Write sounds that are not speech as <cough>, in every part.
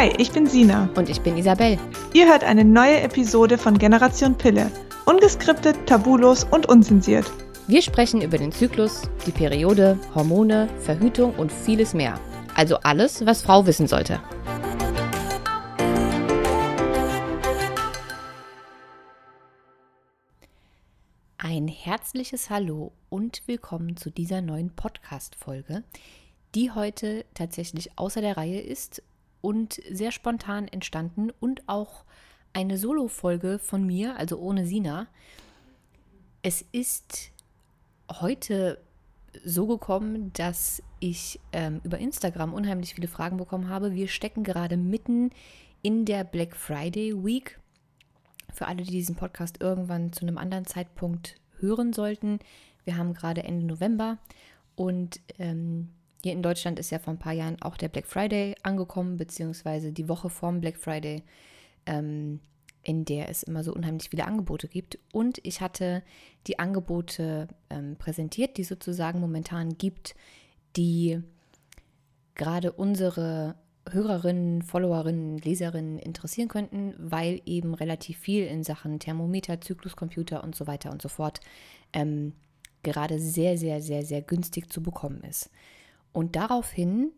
Hi, ich bin Sina. Und ich bin Isabel. Ihr hört eine neue Episode von Generation Pille. Ungeskriptet, tabulos und unzensiert. Wir sprechen über den Zyklus, die Periode, Hormone, Verhütung und vieles mehr. Also alles, was Frau wissen sollte. Ein herzliches Hallo und willkommen zu dieser neuen Podcast-Folge, die heute tatsächlich außer der Reihe ist und sehr spontan entstanden und auch eine Solo-Folge von mir, also ohne Sina. Es ist heute so gekommen, dass ich ähm, über Instagram unheimlich viele Fragen bekommen habe. Wir stecken gerade mitten in der Black Friday Week. Für alle, die diesen Podcast irgendwann zu einem anderen Zeitpunkt hören sollten, wir haben gerade Ende November und ähm, hier in Deutschland ist ja vor ein paar Jahren auch der Black Friday angekommen, beziehungsweise die Woche vorm Black Friday, ähm, in der es immer so unheimlich viele Angebote gibt. Und ich hatte die Angebote ähm, präsentiert, die sozusagen momentan gibt, die gerade unsere Hörerinnen, Followerinnen, Leserinnen interessieren könnten, weil eben relativ viel in Sachen Thermometer, Zykluscomputer und so weiter und so fort ähm, gerade sehr, sehr, sehr, sehr günstig zu bekommen ist. Und daraufhin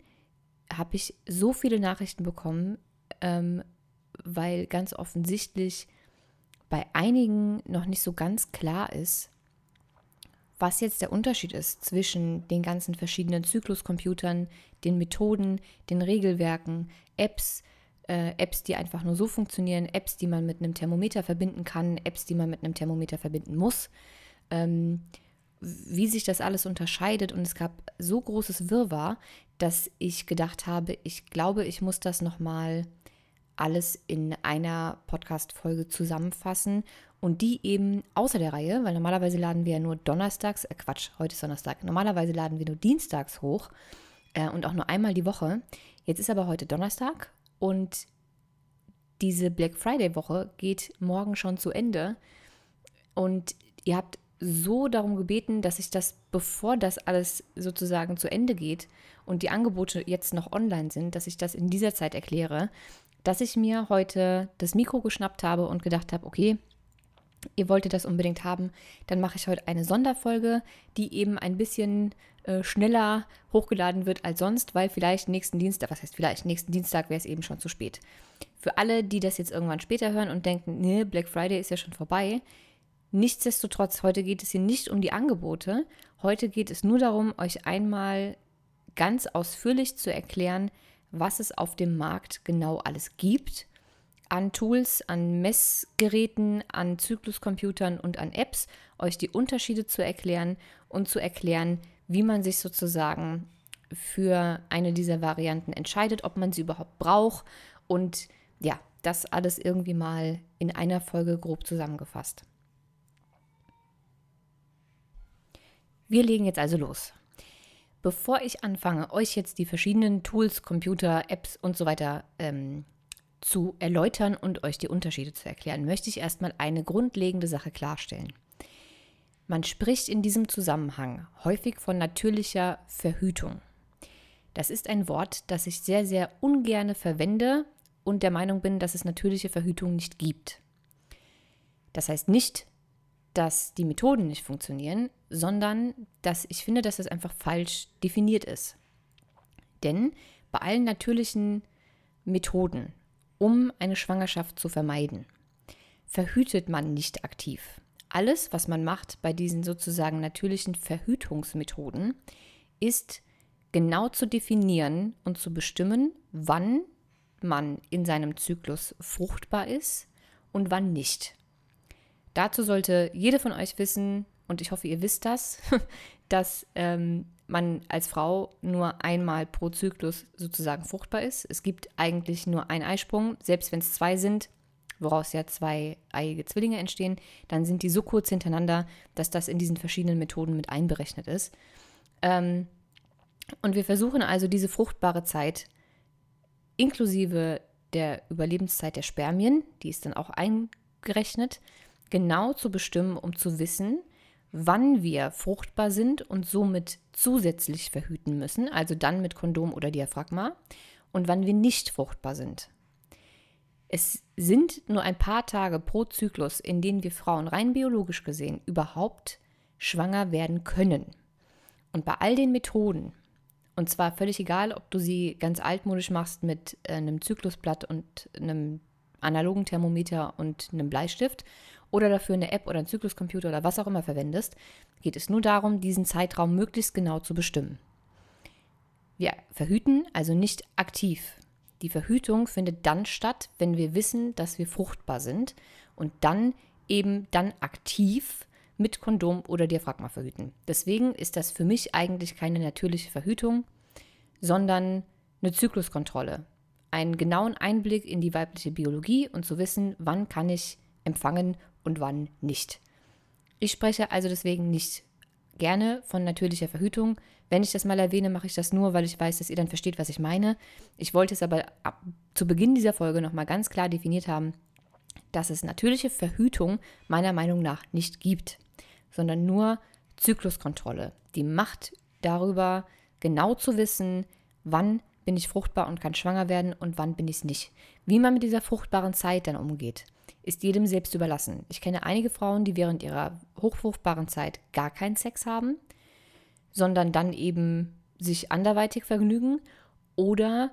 habe ich so viele Nachrichten bekommen, ähm, weil ganz offensichtlich bei einigen noch nicht so ganz klar ist, was jetzt der Unterschied ist zwischen den ganzen verschiedenen Zykluscomputern, den Methoden, den Regelwerken, Apps, äh, Apps, die einfach nur so funktionieren, Apps, die man mit einem Thermometer verbinden kann, Apps, die man mit einem Thermometer verbinden muss. Ähm, wie sich das alles unterscheidet. Und es gab so großes Wirrwarr, dass ich gedacht habe, ich glaube, ich muss das nochmal alles in einer Podcast-Folge zusammenfassen und die eben außer der Reihe, weil normalerweise laden wir ja nur donnerstags, äh Quatsch, heute ist Donnerstag, normalerweise laden wir nur dienstags hoch äh, und auch nur einmal die Woche. Jetzt ist aber heute Donnerstag und diese Black Friday-Woche geht morgen schon zu Ende und ihr habt so darum gebeten, dass ich das, bevor das alles sozusagen zu Ende geht und die Angebote jetzt noch online sind, dass ich das in dieser Zeit erkläre, dass ich mir heute das Mikro geschnappt habe und gedacht habe, okay, ihr wolltet das unbedingt haben, dann mache ich heute eine Sonderfolge, die eben ein bisschen äh, schneller hochgeladen wird als sonst, weil vielleicht nächsten Dienstag, was heißt vielleicht, nächsten Dienstag wäre es eben schon zu spät. Für alle, die das jetzt irgendwann später hören und denken, nee, Black Friday ist ja schon vorbei, Nichtsdestotrotz, heute geht es hier nicht um die Angebote. Heute geht es nur darum, euch einmal ganz ausführlich zu erklären, was es auf dem Markt genau alles gibt. An Tools, an Messgeräten, an Zykluscomputern und an Apps, euch die Unterschiede zu erklären und zu erklären, wie man sich sozusagen für eine dieser Varianten entscheidet, ob man sie überhaupt braucht und ja, das alles irgendwie mal in einer Folge grob zusammengefasst. Wir legen jetzt also los. Bevor ich anfange, euch jetzt die verschiedenen Tools, Computer, Apps und so weiter ähm, zu erläutern und euch die Unterschiede zu erklären, möchte ich erstmal eine grundlegende Sache klarstellen. Man spricht in diesem Zusammenhang häufig von natürlicher Verhütung. Das ist ein Wort, das ich sehr, sehr ungerne verwende und der Meinung bin, dass es natürliche Verhütung nicht gibt. Das heißt nicht, dass die Methoden nicht funktionieren, sondern dass ich finde, dass das einfach falsch definiert ist. Denn bei allen natürlichen Methoden, um eine Schwangerschaft zu vermeiden, verhütet man nicht aktiv. Alles, was man macht bei diesen sozusagen natürlichen Verhütungsmethoden, ist genau zu definieren und zu bestimmen, wann man in seinem Zyklus fruchtbar ist und wann nicht. Dazu sollte jede von euch wissen, und ich hoffe, ihr wisst das, <laughs> dass ähm, man als Frau nur einmal pro Zyklus sozusagen fruchtbar ist. Es gibt eigentlich nur einen Eisprung, selbst wenn es zwei sind, woraus ja zwei eiige Zwillinge entstehen, dann sind die so kurz hintereinander, dass das in diesen verschiedenen Methoden mit einberechnet ist. Ähm, und wir versuchen also diese fruchtbare Zeit inklusive der Überlebenszeit der Spermien, die ist dann auch eingerechnet, genau zu bestimmen, um zu wissen, wann wir fruchtbar sind und somit zusätzlich verhüten müssen, also dann mit Kondom oder Diaphragma, und wann wir nicht fruchtbar sind. Es sind nur ein paar Tage pro Zyklus, in denen wir Frauen rein biologisch gesehen überhaupt schwanger werden können. Und bei all den Methoden, und zwar völlig egal, ob du sie ganz altmodisch machst mit äh, einem Zyklusblatt und einem analogen Thermometer und einem Bleistift oder dafür eine App oder einen Zykluscomputer oder was auch immer verwendest, geht es nur darum, diesen Zeitraum möglichst genau zu bestimmen. Wir verhüten also nicht aktiv. Die Verhütung findet dann statt, wenn wir wissen, dass wir fruchtbar sind und dann eben dann aktiv mit Kondom oder Diaphragma verhüten. Deswegen ist das für mich eigentlich keine natürliche Verhütung, sondern eine Zykluskontrolle. Einen genauen Einblick in die weibliche Biologie und zu wissen, wann kann ich empfangen und wann nicht. Ich spreche also deswegen nicht gerne von natürlicher Verhütung. Wenn ich das mal erwähne, mache ich das nur, weil ich weiß, dass ihr dann versteht, was ich meine. Ich wollte es aber ab, zu Beginn dieser Folge nochmal ganz klar definiert haben, dass es natürliche Verhütung meiner Meinung nach nicht gibt, sondern nur Zykluskontrolle. Die Macht darüber, genau zu wissen, wann bin ich fruchtbar und kann schwanger werden und wann bin ich es nicht. Wie man mit dieser fruchtbaren Zeit dann umgeht, ist jedem selbst überlassen. Ich kenne einige Frauen, die während ihrer hochfruchtbaren Zeit gar keinen Sex haben, sondern dann eben sich anderweitig vergnügen oder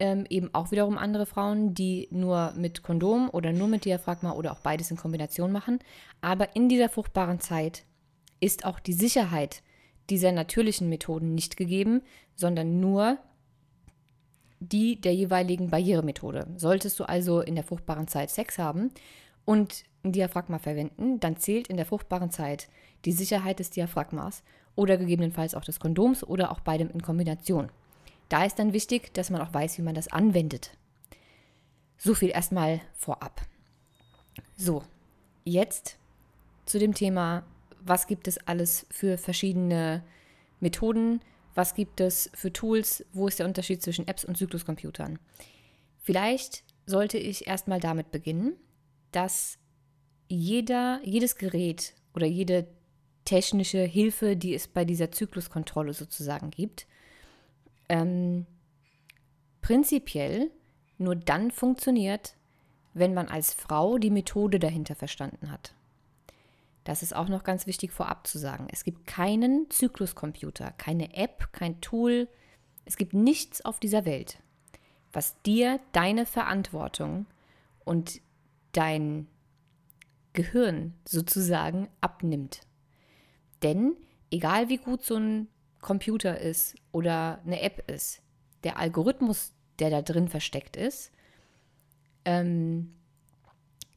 ähm, eben auch wiederum andere Frauen, die nur mit Kondom oder nur mit Diaphragma oder auch beides in Kombination machen. Aber in dieser fruchtbaren Zeit ist auch die Sicherheit dieser natürlichen Methoden nicht gegeben, sondern nur die der jeweiligen Barrieremethode. Solltest du also in der fruchtbaren Zeit Sex haben und ein Diaphragma verwenden, dann zählt in der fruchtbaren Zeit die Sicherheit des Diaphragmas oder gegebenenfalls auch des Kondoms oder auch beidem in Kombination. Da ist dann wichtig, dass man auch weiß, wie man das anwendet. So viel erstmal vorab. So, jetzt zu dem Thema, was gibt es alles für verschiedene Methoden, was gibt es für Tools, wo ist der Unterschied zwischen Apps und Zykluscomputern. Vielleicht sollte ich erstmal damit beginnen, dass jeder, jedes Gerät oder jede technische Hilfe, die es bei dieser Zykluskontrolle sozusagen gibt, ähm, prinzipiell nur dann funktioniert, wenn man als Frau die Methode dahinter verstanden hat. Das ist auch noch ganz wichtig vorab zu sagen. Es gibt keinen Zykluscomputer, keine App, kein Tool. Es gibt nichts auf dieser Welt, was dir deine Verantwortung und dein Gehirn sozusagen abnimmt. Denn egal wie gut so ein Computer ist oder eine App ist, der Algorithmus, der da drin versteckt ist, ähm,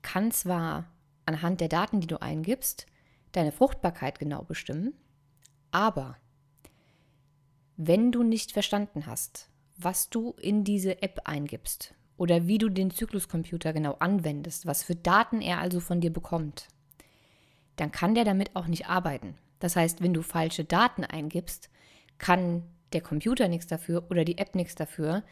kann zwar anhand der Daten, die du eingibst, deine Fruchtbarkeit genau bestimmen, aber wenn du nicht verstanden hast, was du in diese App eingibst oder wie du den Zykluscomputer genau anwendest, was für Daten er also von dir bekommt, dann kann der damit auch nicht arbeiten. Das heißt, wenn du falsche Daten eingibst, kann der Computer nichts dafür oder die App nichts dafür,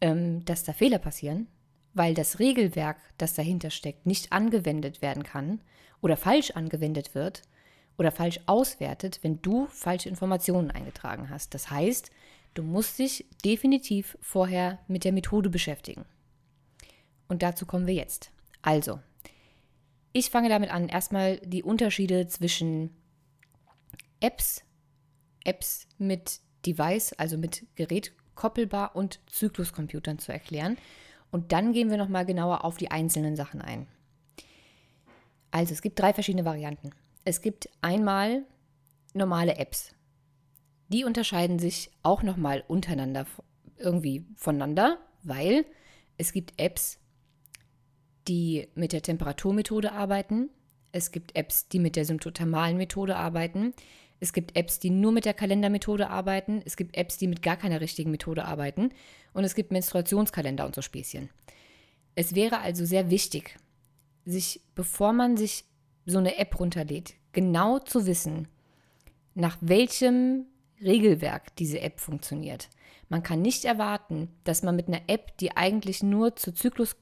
ähm, dass da Fehler passieren, weil das Regelwerk, das dahinter steckt, nicht angewendet werden kann oder falsch angewendet wird oder falsch auswertet, wenn du falsche Informationen eingetragen hast. Das heißt, du musst dich definitiv vorher mit der Methode beschäftigen. Und dazu kommen wir jetzt. Also, ich fange damit an, erstmal die Unterschiede zwischen Apps, Apps mit Device, also mit Gerät koppelbar und Zykluscomputern zu erklären. Und dann gehen wir nochmal genauer auf die einzelnen Sachen ein. Also es gibt drei verschiedene Varianten. Es gibt einmal normale Apps. Die unterscheiden sich auch nochmal untereinander irgendwie voneinander, weil es gibt Apps, die mit der Temperaturmethode arbeiten. Es gibt Apps, die mit der symptothermalen Methode arbeiten. Es gibt Apps, die nur mit der Kalendermethode arbeiten. Es gibt Apps, die mit gar keiner richtigen Methode arbeiten. Und es gibt Menstruationskalender und so Späßchen. Es wäre also sehr wichtig, sich, bevor man sich so eine App runterlädt, genau zu wissen, nach welchem Regelwerk diese App funktioniert. Man kann nicht erwarten, dass man mit einer App, die eigentlich nur zu Zyklus,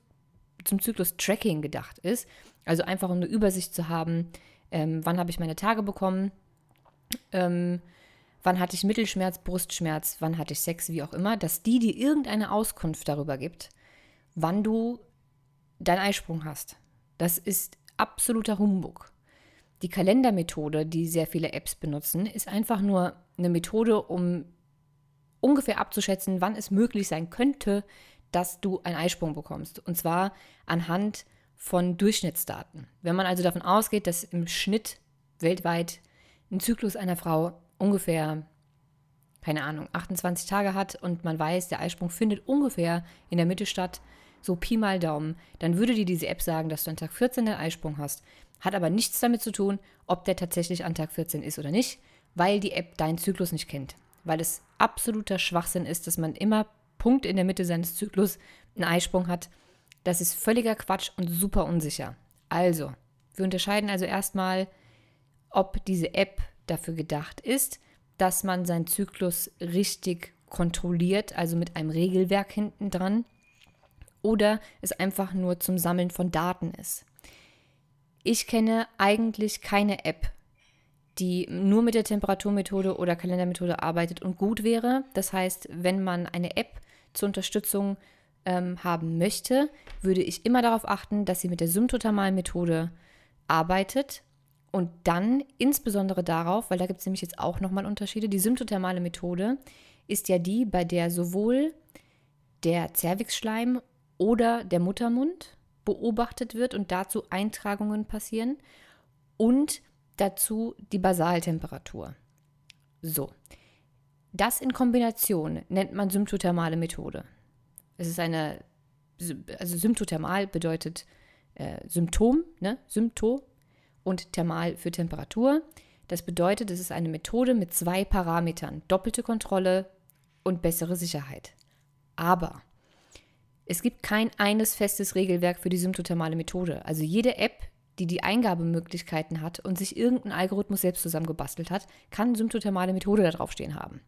zum Zyklus-Tracking gedacht ist, also einfach um eine Übersicht zu haben, ähm, wann habe ich meine Tage bekommen, ähm, wann hatte ich Mittelschmerz, Brustschmerz, wann hatte ich Sex, wie auch immer, dass die dir irgendeine Auskunft darüber gibt, wann du deinen Eisprung hast. Das ist absoluter Humbug. Die Kalendermethode, die sehr viele Apps benutzen, ist einfach nur eine Methode, um ungefähr abzuschätzen, wann es möglich sein könnte, dass du einen Eisprung bekommst. Und zwar anhand von Durchschnittsdaten. Wenn man also davon ausgeht, dass im Schnitt weltweit ein Zyklus einer Frau ungefähr, keine Ahnung, 28 Tage hat und man weiß, der Eisprung findet ungefähr in der Mitte statt, so Pi mal Daumen, dann würde dir diese App sagen, dass du an Tag 14 den Eisprung hast. Hat aber nichts damit zu tun, ob der tatsächlich an Tag 14 ist oder nicht, weil die App deinen Zyklus nicht kennt. Weil es absoluter Schwachsinn ist, dass man immer Punkt in der Mitte seines Zyklus einen Eisprung hat. Das ist völliger Quatsch und super unsicher. Also, wir unterscheiden also erstmal, ob diese App dafür gedacht ist, dass man seinen Zyklus richtig kontrolliert, also mit einem Regelwerk hinten dran, oder es einfach nur zum Sammeln von Daten ist. Ich kenne eigentlich keine App, die nur mit der Temperaturmethode oder Kalendermethode arbeitet und gut wäre. Das heißt, wenn man eine App zur Unterstützung ähm, haben möchte, würde ich immer darauf achten, dass sie mit der symptothermalen Methode arbeitet und dann insbesondere darauf, weil da gibt es nämlich jetzt auch nochmal Unterschiede. Die symptothermale Methode ist ja die, bei der sowohl der Zervixschleim oder der Muttermund beobachtet wird und dazu Eintragungen passieren und dazu die Basaltemperatur. So. Das in Kombination nennt man symptothermale Methode. Es ist eine, also symptothermal bedeutet äh, Symptom, ne? Symptom und thermal für Temperatur. Das bedeutet, es ist eine Methode mit zwei Parametern, doppelte Kontrolle und bessere Sicherheit. Aber es gibt kein eines festes Regelwerk für die symptothermale Methode. Also jede App, die die Eingabemöglichkeiten hat und sich irgendein Algorithmus selbst zusammengebastelt hat, kann symptothermale Methode da draufstehen haben.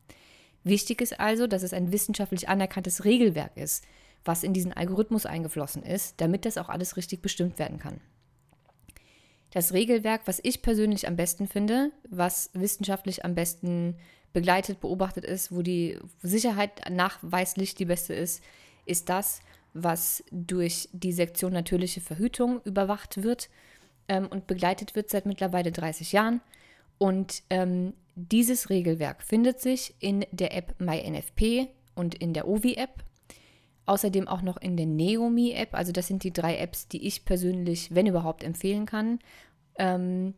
Wichtig ist also, dass es ein wissenschaftlich anerkanntes Regelwerk ist, was in diesen Algorithmus eingeflossen ist, damit das auch alles richtig bestimmt werden kann. Das Regelwerk, was ich persönlich am besten finde, was wissenschaftlich am besten begleitet, beobachtet ist, wo die Sicherheit nachweislich die beste ist, ist das, was durch die Sektion natürliche Verhütung überwacht wird ähm, und begleitet wird seit mittlerweile 30 Jahren. Und ähm, dieses Regelwerk findet sich in der App MyNFP und in der OVI-App. Außerdem auch noch in der Neomi-App. Also das sind die drei Apps, die ich persönlich, wenn überhaupt, empfehlen kann. Ähm,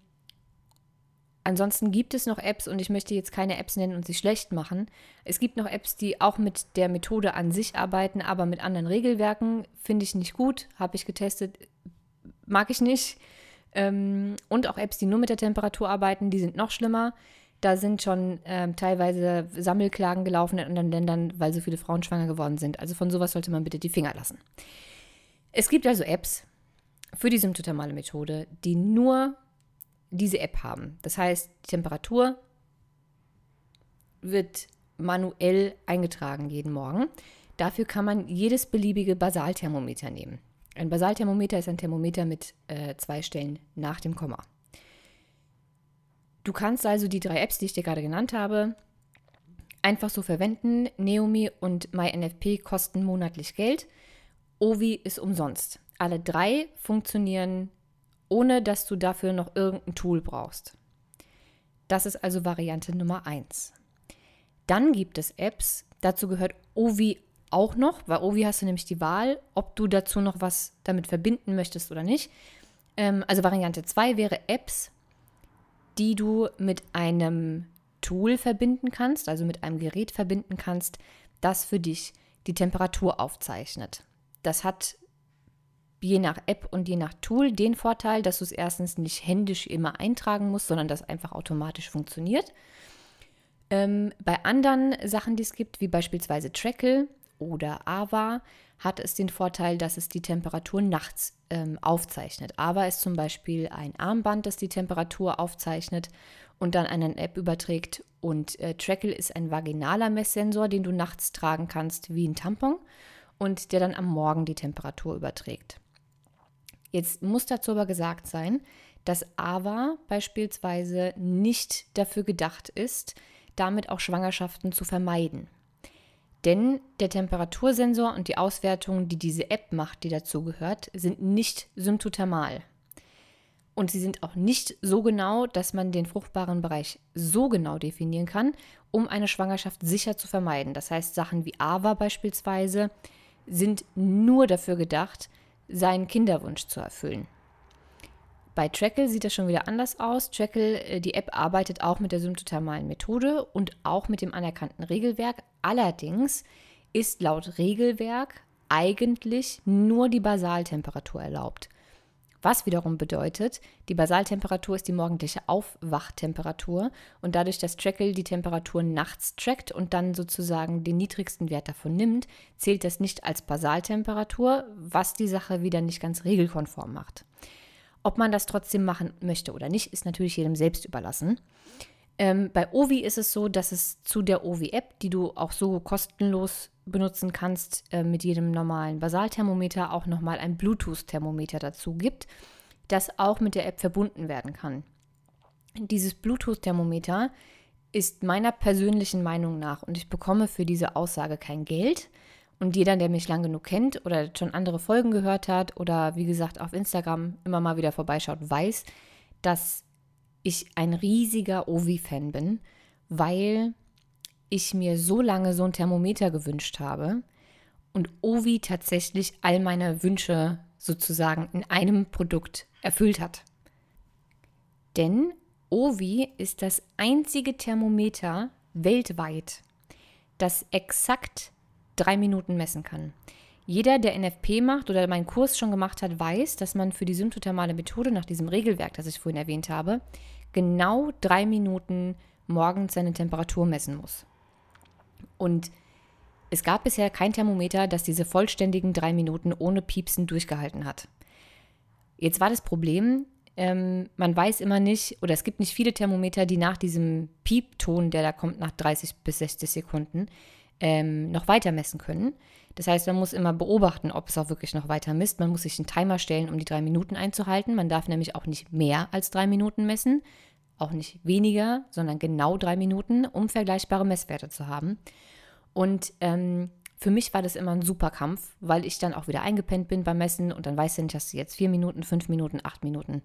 Ansonsten gibt es noch Apps und ich möchte jetzt keine Apps nennen und sie schlecht machen. Es gibt noch Apps, die auch mit der Methode an sich arbeiten, aber mit anderen Regelwerken. Finde ich nicht gut, habe ich getestet, mag ich nicht. Ähm, und auch Apps, die nur mit der Temperatur arbeiten, die sind noch schlimmer. Da sind schon ähm, teilweise Sammelklagen gelaufen in anderen Ländern, weil so viele Frauen schwanger geworden sind. Also von sowas sollte man bitte die Finger lassen. Es gibt also Apps für die symptothermale Methode, die nur diese App haben. Das heißt, die Temperatur wird manuell eingetragen jeden Morgen. Dafür kann man jedes beliebige Basalthermometer nehmen. Ein Basalthermometer ist ein Thermometer mit äh, zwei Stellen nach dem Komma. Du kannst also die drei Apps, die ich dir gerade genannt habe, einfach so verwenden. Neomi und MyNFP kosten monatlich Geld. Ovi ist umsonst. Alle drei funktionieren ohne dass du dafür noch irgendein Tool brauchst. Das ist also Variante Nummer 1. Dann gibt es Apps, dazu gehört Ovi auch noch, weil Ovi hast du nämlich die Wahl, ob du dazu noch was damit verbinden möchtest oder nicht. Ähm, also Variante 2 wäre Apps, die du mit einem Tool verbinden kannst, also mit einem Gerät verbinden kannst, das für dich die Temperatur aufzeichnet. Das hat je nach App und je nach Tool den Vorteil, dass du es erstens nicht händisch immer eintragen musst, sondern das einfach automatisch funktioniert. Ähm, bei anderen Sachen, die es gibt, wie beispielsweise Trackle oder Ava, hat es den Vorteil, dass es die Temperatur nachts ähm, aufzeichnet. Ava ist zum Beispiel ein Armband, das die Temperatur aufzeichnet und dann an eine App überträgt. Und äh, Trackle ist ein vaginaler Messsensor, den du nachts tragen kannst wie ein Tampon und der dann am Morgen die Temperatur überträgt. Jetzt muss dazu aber gesagt sein, dass AVA beispielsweise nicht dafür gedacht ist, damit auch Schwangerschaften zu vermeiden. Denn der Temperatursensor und die Auswertung, die diese App macht, die dazu gehört, sind nicht symptothermal. Und sie sind auch nicht so genau, dass man den fruchtbaren Bereich so genau definieren kann, um eine Schwangerschaft sicher zu vermeiden. Das heißt, Sachen wie AVA beispielsweise sind nur dafür gedacht, seinen Kinderwunsch zu erfüllen. Bei Trackle sieht das schon wieder anders aus. Trackle, äh, die App arbeitet auch mit der symptothermalen Methode und auch mit dem anerkannten Regelwerk. Allerdings ist laut Regelwerk eigentlich nur die Basaltemperatur erlaubt. Was wiederum bedeutet, die Basaltemperatur ist die morgendliche Aufwachtemperatur und dadurch, dass Trackle die Temperatur nachts trackt und dann sozusagen den niedrigsten Wert davon nimmt, zählt das nicht als Basaltemperatur, was die Sache wieder nicht ganz regelkonform macht. Ob man das trotzdem machen möchte oder nicht, ist natürlich jedem selbst überlassen. Ähm, bei Ovi ist es so, dass es zu der Ovi-App, die du auch so kostenlos benutzen kannst, äh, mit jedem normalen Basalthermometer auch nochmal ein Bluetooth-Thermometer dazu gibt, das auch mit der App verbunden werden kann. Dieses Bluetooth-Thermometer ist meiner persönlichen Meinung nach, und ich bekomme für diese Aussage kein Geld, und jeder, der mich lang genug kennt oder schon andere Folgen gehört hat oder wie gesagt auf Instagram immer mal wieder vorbeischaut, weiß, dass ich ein riesiger Ovi-Fan bin, weil ich mir so lange so ein Thermometer gewünscht habe und Ovi tatsächlich all meine Wünsche sozusagen in einem Produkt erfüllt hat. Denn Ovi ist das einzige Thermometer weltweit, das exakt drei Minuten messen kann. Jeder, der NFP macht oder meinen Kurs schon gemacht hat, weiß, dass man für die symptothermale Methode nach diesem Regelwerk, das ich vorhin erwähnt habe, genau drei Minuten morgens seine Temperatur messen muss. Und es gab bisher kein Thermometer, das diese vollständigen drei Minuten ohne Piepsen durchgehalten hat. Jetzt war das Problem, ähm, man weiß immer nicht, oder es gibt nicht viele Thermometer, die nach diesem Piepton, der da kommt nach 30 bis 60 Sekunden, ähm, noch weiter messen können. Das heißt, man muss immer beobachten, ob es auch wirklich noch weiter misst. Man muss sich einen Timer stellen, um die drei Minuten einzuhalten. Man darf nämlich auch nicht mehr als drei Minuten messen, auch nicht weniger, sondern genau drei Minuten, um vergleichbare Messwerte zu haben. Und ähm, für mich war das immer ein super Kampf, weil ich dann auch wieder eingepennt bin beim Messen und dann weißt du nicht, hast du jetzt vier Minuten, fünf Minuten, acht Minuten,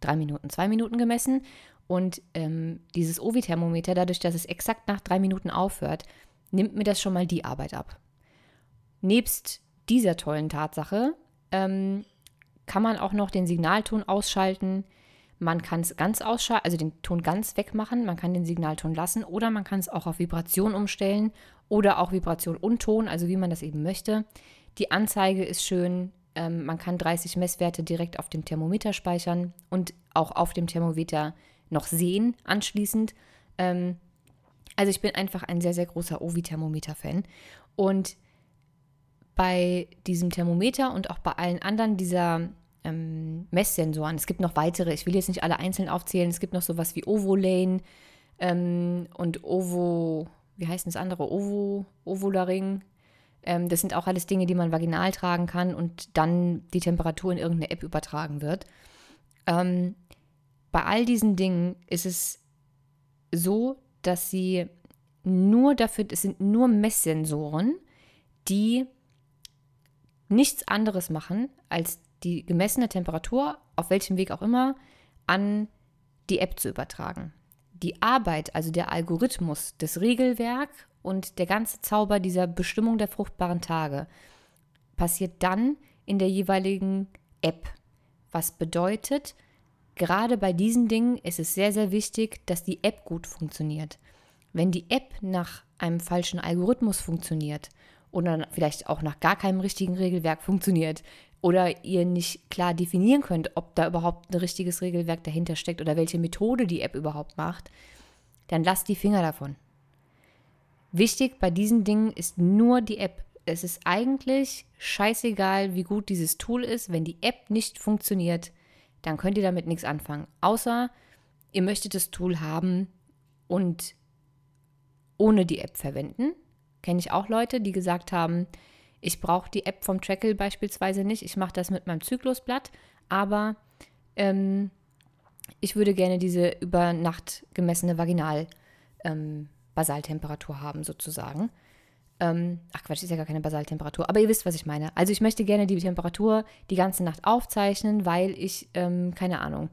drei Minuten, zwei Minuten gemessen. Und ähm, dieses Ovi-Thermometer, dadurch, dass es exakt nach drei Minuten aufhört, nimmt mir das schon mal die Arbeit ab. Nebst dieser tollen Tatsache ähm, kann man auch noch den Signalton ausschalten. Man kann es ganz ausschalten, also den Ton ganz wegmachen. Man kann den Signalton lassen oder man kann es auch auf Vibration umstellen oder auch Vibration und Ton, also wie man das eben möchte. Die Anzeige ist schön. Ähm, man kann 30 Messwerte direkt auf dem Thermometer speichern und auch auf dem Thermometer noch sehen anschließend. Ähm, also ich bin einfach ein sehr, sehr großer Ovi-Thermometer-Fan. Und bei diesem Thermometer und auch bei allen anderen dieser ähm, Messsensoren, es gibt noch weitere, ich will jetzt nicht alle einzeln aufzählen, es gibt noch sowas wie Ovolane ähm, und Ovo, wie heißt das andere? Ovo, Ovularing. Ähm, das sind auch alles Dinge, die man vaginal tragen kann und dann die Temperatur in irgendeine App übertragen wird. Ähm, bei all diesen Dingen ist es so, dass sie nur dafür, es sind nur Messsensoren, die nichts anderes machen, als die gemessene Temperatur, auf welchem Weg auch immer, an die App zu übertragen. Die Arbeit, also der Algorithmus, das Regelwerk und der ganze Zauber dieser Bestimmung der fruchtbaren Tage passiert dann in der jeweiligen App. Was bedeutet, gerade bei diesen Dingen ist es sehr, sehr wichtig, dass die App gut funktioniert. Wenn die App nach einem falschen Algorithmus funktioniert oder vielleicht auch nach gar keinem richtigen Regelwerk funktioniert oder ihr nicht klar definieren könnt, ob da überhaupt ein richtiges Regelwerk dahinter steckt oder welche Methode die App überhaupt macht, dann lasst die Finger davon. Wichtig bei diesen Dingen ist nur die App. Es ist eigentlich scheißegal, wie gut dieses Tool ist. Wenn die App nicht funktioniert, dann könnt ihr damit nichts anfangen. Außer ihr möchtet das Tool haben und ohne die App verwenden. Kenne ich auch Leute, die gesagt haben, ich brauche die App vom Trackle beispielsweise nicht. Ich mache das mit meinem Zyklusblatt, aber ähm, ich würde gerne diese über Nacht gemessene Vaginal, ähm, haben sozusagen. Ähm, ach Quatsch, ist ja gar keine Basaltemperatur, aber ihr wisst, was ich meine. Also ich möchte gerne die Temperatur die ganze Nacht aufzeichnen, weil ich, ähm, keine Ahnung,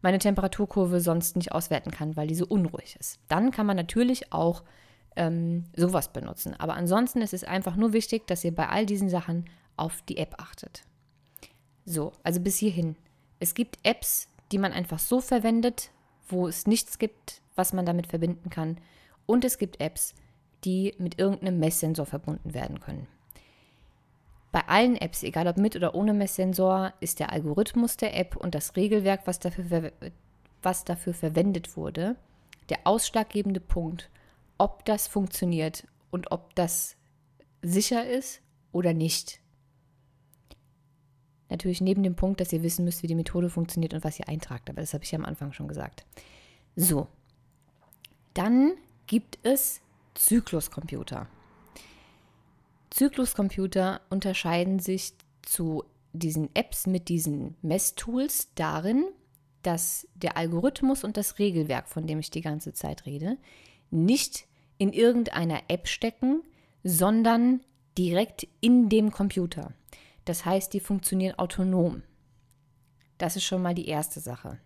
meine Temperaturkurve sonst nicht auswerten kann, weil die so unruhig ist. Dann kann man natürlich auch ähm, sowas benutzen. Aber ansonsten ist es einfach nur wichtig, dass ihr bei all diesen Sachen auf die App achtet. So, also bis hierhin. Es gibt Apps, die man einfach so verwendet, wo es nichts gibt, was man damit verbinden kann. Und es gibt Apps, die mit irgendeinem Messsensor verbunden werden können. Bei allen Apps, egal ob mit oder ohne Messsensor, ist der Algorithmus der App und das Regelwerk, was dafür, was dafür verwendet wurde, der ausschlaggebende Punkt, ob das funktioniert und ob das sicher ist oder nicht. Natürlich neben dem Punkt, dass ihr wissen müsst, wie die Methode funktioniert und was ihr eintragt, aber das habe ich ja am Anfang schon gesagt. So, dann gibt es Zykluscomputer. Zykluscomputer unterscheiden sich zu diesen Apps mit diesen Messtools darin, dass der Algorithmus und das Regelwerk, von dem ich die ganze Zeit rede, nicht in irgendeiner App stecken, sondern direkt in dem Computer. Das heißt, die funktionieren autonom. Das ist schon mal die erste Sache.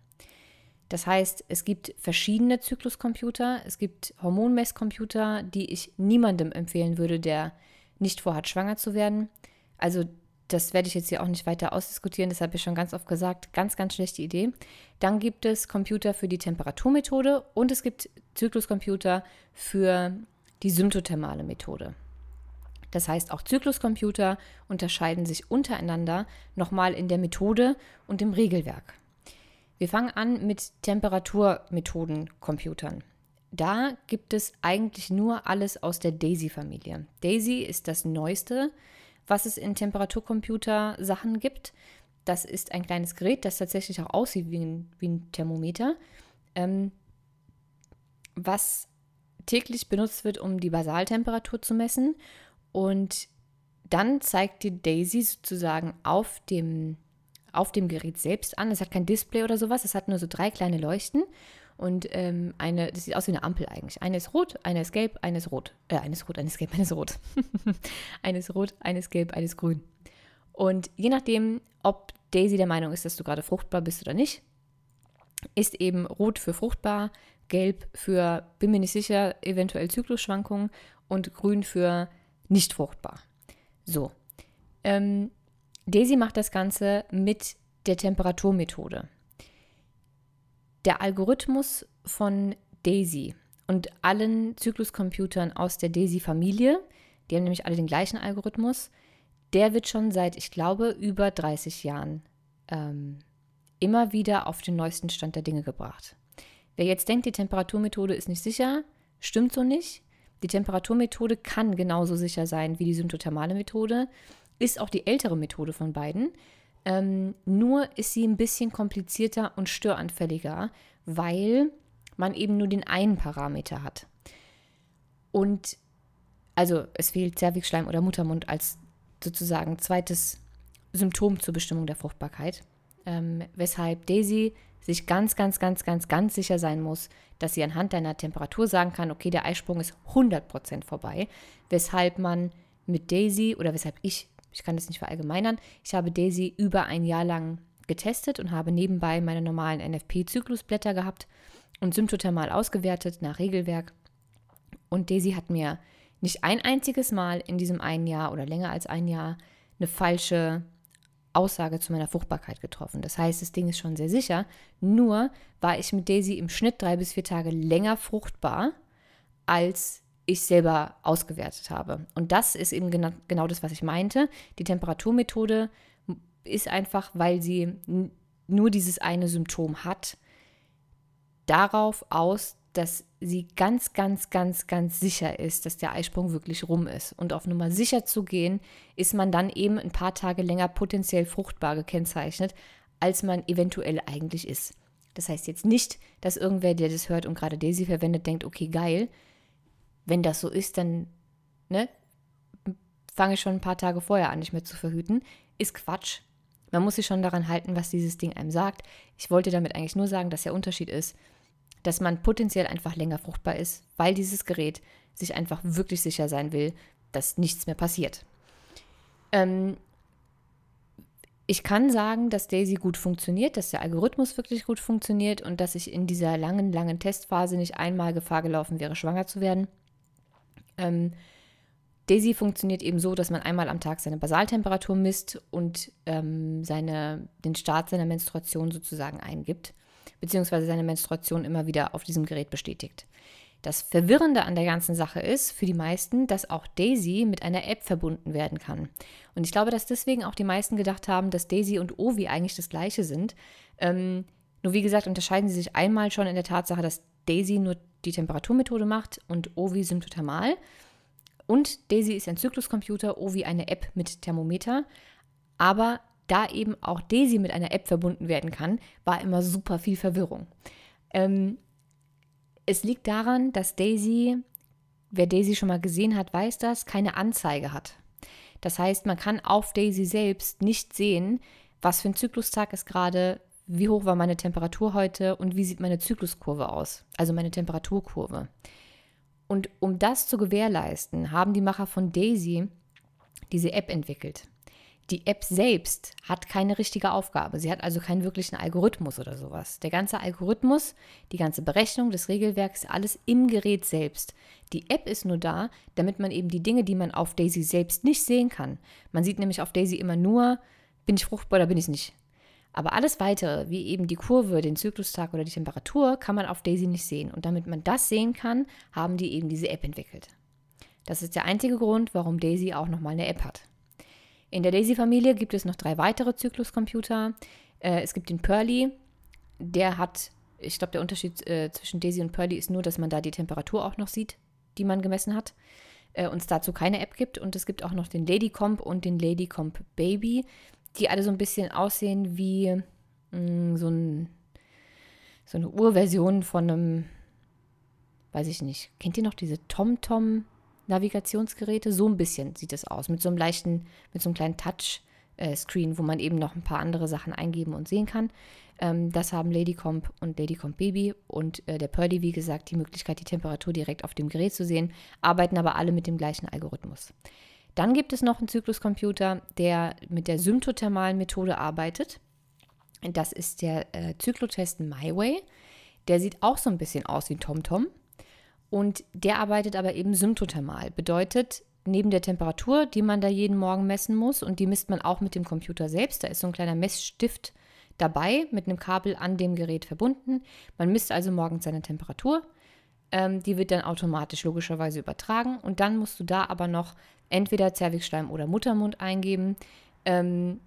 Das heißt, es gibt verschiedene Zykluscomputer, es gibt Hormonmesscomputer, die ich niemandem empfehlen würde, der nicht vorhat, schwanger zu werden. Also das werde ich jetzt hier auch nicht weiter ausdiskutieren, das habe ich schon ganz oft gesagt, ganz, ganz schlechte Idee. Dann gibt es Computer für die Temperaturmethode und es gibt Zykluscomputer für die symptothermale Methode. Das heißt, auch Zykluscomputer unterscheiden sich untereinander nochmal in der Methode und im Regelwerk. Wir fangen an mit Temperaturmethodencomputern. Da gibt es eigentlich nur alles aus der Daisy-Familie. Daisy ist das Neueste, was es in Temperaturcomputer-Sachen gibt. Das ist ein kleines Gerät, das tatsächlich auch aussieht wie ein, wie ein Thermometer, ähm, was täglich benutzt wird, um die Basaltemperatur zu messen. Und dann zeigt die Daisy sozusagen auf dem auf dem Gerät selbst an. Es hat kein Display oder sowas, es hat nur so drei kleine Leuchten. Und ähm, eine, das sieht aus wie eine Ampel eigentlich. Eine ist rot, eine ist gelb, eine ist rot. Äh, eines rot, eines gelb, eines rot. <laughs> eines rot, eines gelb, eines grün. Und je nachdem, ob Daisy der Meinung ist, dass du gerade fruchtbar bist oder nicht, ist eben rot für fruchtbar, gelb für bin mir nicht sicher, eventuell Zyklusschwankungen und grün für nicht fruchtbar. So. Ähm, Daisy macht das Ganze mit der Temperaturmethode. Der Algorithmus von Daisy und allen Zykluscomputern aus der Daisy-Familie, die haben nämlich alle den gleichen Algorithmus, der wird schon seit, ich glaube, über 30 Jahren ähm, immer wieder auf den neuesten Stand der Dinge gebracht. Wer jetzt denkt, die Temperaturmethode ist nicht sicher, stimmt so nicht. Die Temperaturmethode kann genauso sicher sein wie die symptothermale Methode. Ist auch die ältere Methode von beiden. Ähm, nur ist sie ein bisschen komplizierter und störanfälliger, weil man eben nur den einen Parameter hat. Und also es fehlt Zervixschleim oder Muttermund als sozusagen zweites Symptom zur Bestimmung der Fruchtbarkeit. Ähm, weshalb Daisy sich ganz, ganz, ganz, ganz, ganz sicher sein muss, dass sie anhand deiner Temperatur sagen kann, okay, der Eisprung ist 100% vorbei. Weshalb man mit Daisy oder weshalb ich ich kann das nicht verallgemeinern. Ich habe Daisy über ein Jahr lang getestet und habe nebenbei meine normalen NFP-Zyklusblätter gehabt und symptothermal ausgewertet nach Regelwerk. Und Daisy hat mir nicht ein einziges Mal in diesem einen Jahr oder länger als ein Jahr eine falsche Aussage zu meiner Fruchtbarkeit getroffen. Das heißt, das Ding ist schon sehr sicher. Nur war ich mit Daisy im Schnitt drei bis vier Tage länger fruchtbar als ich selber ausgewertet habe. Und das ist eben genau, genau das, was ich meinte. Die Temperaturmethode ist einfach, weil sie nur dieses eine Symptom hat, darauf aus, dass sie ganz, ganz, ganz, ganz sicher ist, dass der Eisprung wirklich rum ist. Und auf Nummer sicher zu gehen, ist man dann eben ein paar Tage länger potenziell fruchtbar gekennzeichnet, als man eventuell eigentlich ist. Das heißt jetzt nicht, dass irgendwer, der das hört und gerade Daisy verwendet, denkt, okay, geil, wenn das so ist, dann ne, fange ich schon ein paar Tage vorher an, nicht mehr zu verhüten. Ist Quatsch. Man muss sich schon daran halten, was dieses Ding einem sagt. Ich wollte damit eigentlich nur sagen, dass der Unterschied ist, dass man potenziell einfach länger fruchtbar ist, weil dieses Gerät sich einfach wirklich sicher sein will, dass nichts mehr passiert. Ähm, ich kann sagen, dass Daisy gut funktioniert, dass der Algorithmus wirklich gut funktioniert und dass ich in dieser langen, langen Testphase nicht einmal Gefahr gelaufen wäre, schwanger zu werden. Ähm, Daisy funktioniert eben so, dass man einmal am Tag seine Basaltemperatur misst und ähm, seine, den Start seiner Menstruation sozusagen eingibt, beziehungsweise seine Menstruation immer wieder auf diesem Gerät bestätigt. Das Verwirrende an der ganzen Sache ist für die meisten, dass auch Daisy mit einer App verbunden werden kann. Und ich glaube, dass deswegen auch die meisten gedacht haben, dass Daisy und Ovi eigentlich das gleiche sind. Ähm, nur wie gesagt, unterscheiden sie sich einmal schon in der Tatsache, dass Daisy nur die Temperaturmethode macht und Ovi symptothermal. Und Daisy ist ein Zykluscomputer, Ovi eine App mit Thermometer. Aber da eben auch Daisy mit einer App verbunden werden kann, war immer super viel Verwirrung. Ähm, es liegt daran, dass Daisy, wer Daisy schon mal gesehen hat, weiß das, keine Anzeige hat. Das heißt, man kann auf Daisy selbst nicht sehen, was für ein Zyklustag ist gerade, wie hoch war meine Temperatur heute und wie sieht meine Zykluskurve aus, also meine Temperaturkurve. Und um das zu gewährleisten, haben die Macher von Daisy diese App entwickelt. Die App selbst hat keine richtige Aufgabe. Sie hat also keinen wirklichen Algorithmus oder sowas. Der ganze Algorithmus, die ganze Berechnung des Regelwerks, alles im Gerät selbst. Die App ist nur da, damit man eben die Dinge, die man auf Daisy selbst nicht sehen kann. Man sieht nämlich auf Daisy immer nur, bin ich fruchtbar oder bin ich nicht. Aber alles weitere, wie eben die Kurve, den Zyklustag oder die Temperatur, kann man auf Daisy nicht sehen. Und damit man das sehen kann, haben die eben diese App entwickelt. Das ist der einzige Grund, warum Daisy auch nochmal eine App hat. In der Daisy-Familie gibt es noch drei weitere Zykluscomputer. Äh, es gibt den Pearly, der hat, ich glaube, der Unterschied äh, zwischen Daisy und Pearly ist nur, dass man da die Temperatur auch noch sieht, die man gemessen hat. Äh, und es dazu keine App gibt. Und es gibt auch noch den Ladycomp und den Ladycomp Baby, die alle so ein bisschen aussehen wie mh, mm, so, ein, so eine Urversion von einem, weiß ich nicht, kennt ihr noch diese TomTom? -Tom Navigationsgeräte. So ein bisschen sieht es aus. Mit so einem leichten, mit so einem kleinen Touchscreen, wo man eben noch ein paar andere Sachen eingeben und sehen kann. Ähm, das haben Ladycomp und Ladycomp Baby und äh, der Purdy, wie gesagt, die Möglichkeit, die Temperatur direkt auf dem Gerät zu sehen, arbeiten aber alle mit dem gleichen Algorithmus. Dann gibt es noch einen Zykluscomputer, der mit der symptothermalen Methode arbeitet. Das ist der äh, Zyklotest MyWay. Der sieht auch so ein bisschen aus wie TomTom. -Tom. Und der arbeitet aber eben symptothermal. Bedeutet, neben der Temperatur, die man da jeden Morgen messen muss, und die misst man auch mit dem Computer selbst, da ist so ein kleiner Messstift dabei, mit einem Kabel an dem Gerät verbunden. Man misst also morgens seine Temperatur. Ähm, die wird dann automatisch logischerweise übertragen. Und dann musst du da aber noch entweder Zervixschleim oder Muttermund eingeben. Ähm,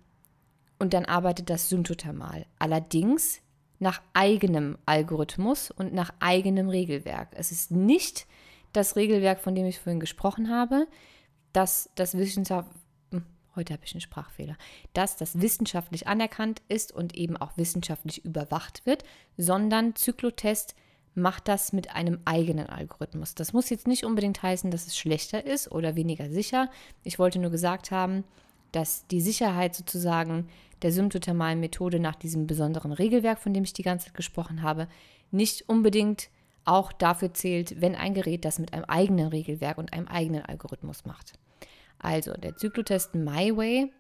und dann arbeitet das symptothermal. Allerdings nach eigenem Algorithmus und nach eigenem Regelwerk. Es ist nicht das Regelwerk, von dem ich vorhin gesprochen habe, dass das Wissenschaft hm, heute habe ich einen Sprachfehler, dass das wissenschaftlich anerkannt ist und eben auch wissenschaftlich überwacht wird, sondern Zyklotest macht das mit einem eigenen Algorithmus. Das muss jetzt nicht unbedingt heißen, dass es schlechter ist oder weniger sicher. Ich wollte nur gesagt haben, dass die Sicherheit sozusagen der symptothermalen Methode nach diesem besonderen Regelwerk, von dem ich die ganze Zeit gesprochen habe, nicht unbedingt auch dafür zählt, wenn ein Gerät das mit einem eigenen Regelwerk und einem eigenen Algorithmus macht. Also der Zyklotest MyWay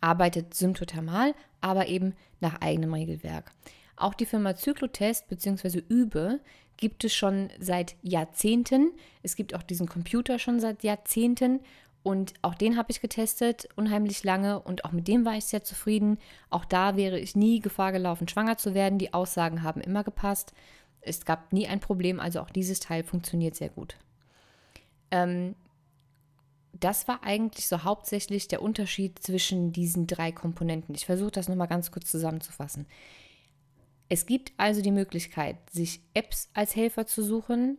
arbeitet symptothermal, aber eben nach eigenem Regelwerk. Auch die Firma Zyklotest bzw. Übe gibt es schon seit Jahrzehnten. Es gibt auch diesen Computer schon seit Jahrzehnten und auch den habe ich getestet, unheimlich lange. Und auch mit dem war ich sehr zufrieden. Auch da wäre ich nie Gefahr gelaufen, schwanger zu werden. Die Aussagen haben immer gepasst. Es gab nie ein Problem. Also auch dieses Teil funktioniert sehr gut. Ähm, das war eigentlich so hauptsächlich der Unterschied zwischen diesen drei Komponenten. Ich versuche das nochmal ganz kurz zusammenzufassen. Es gibt also die Möglichkeit, sich Apps als Helfer zu suchen.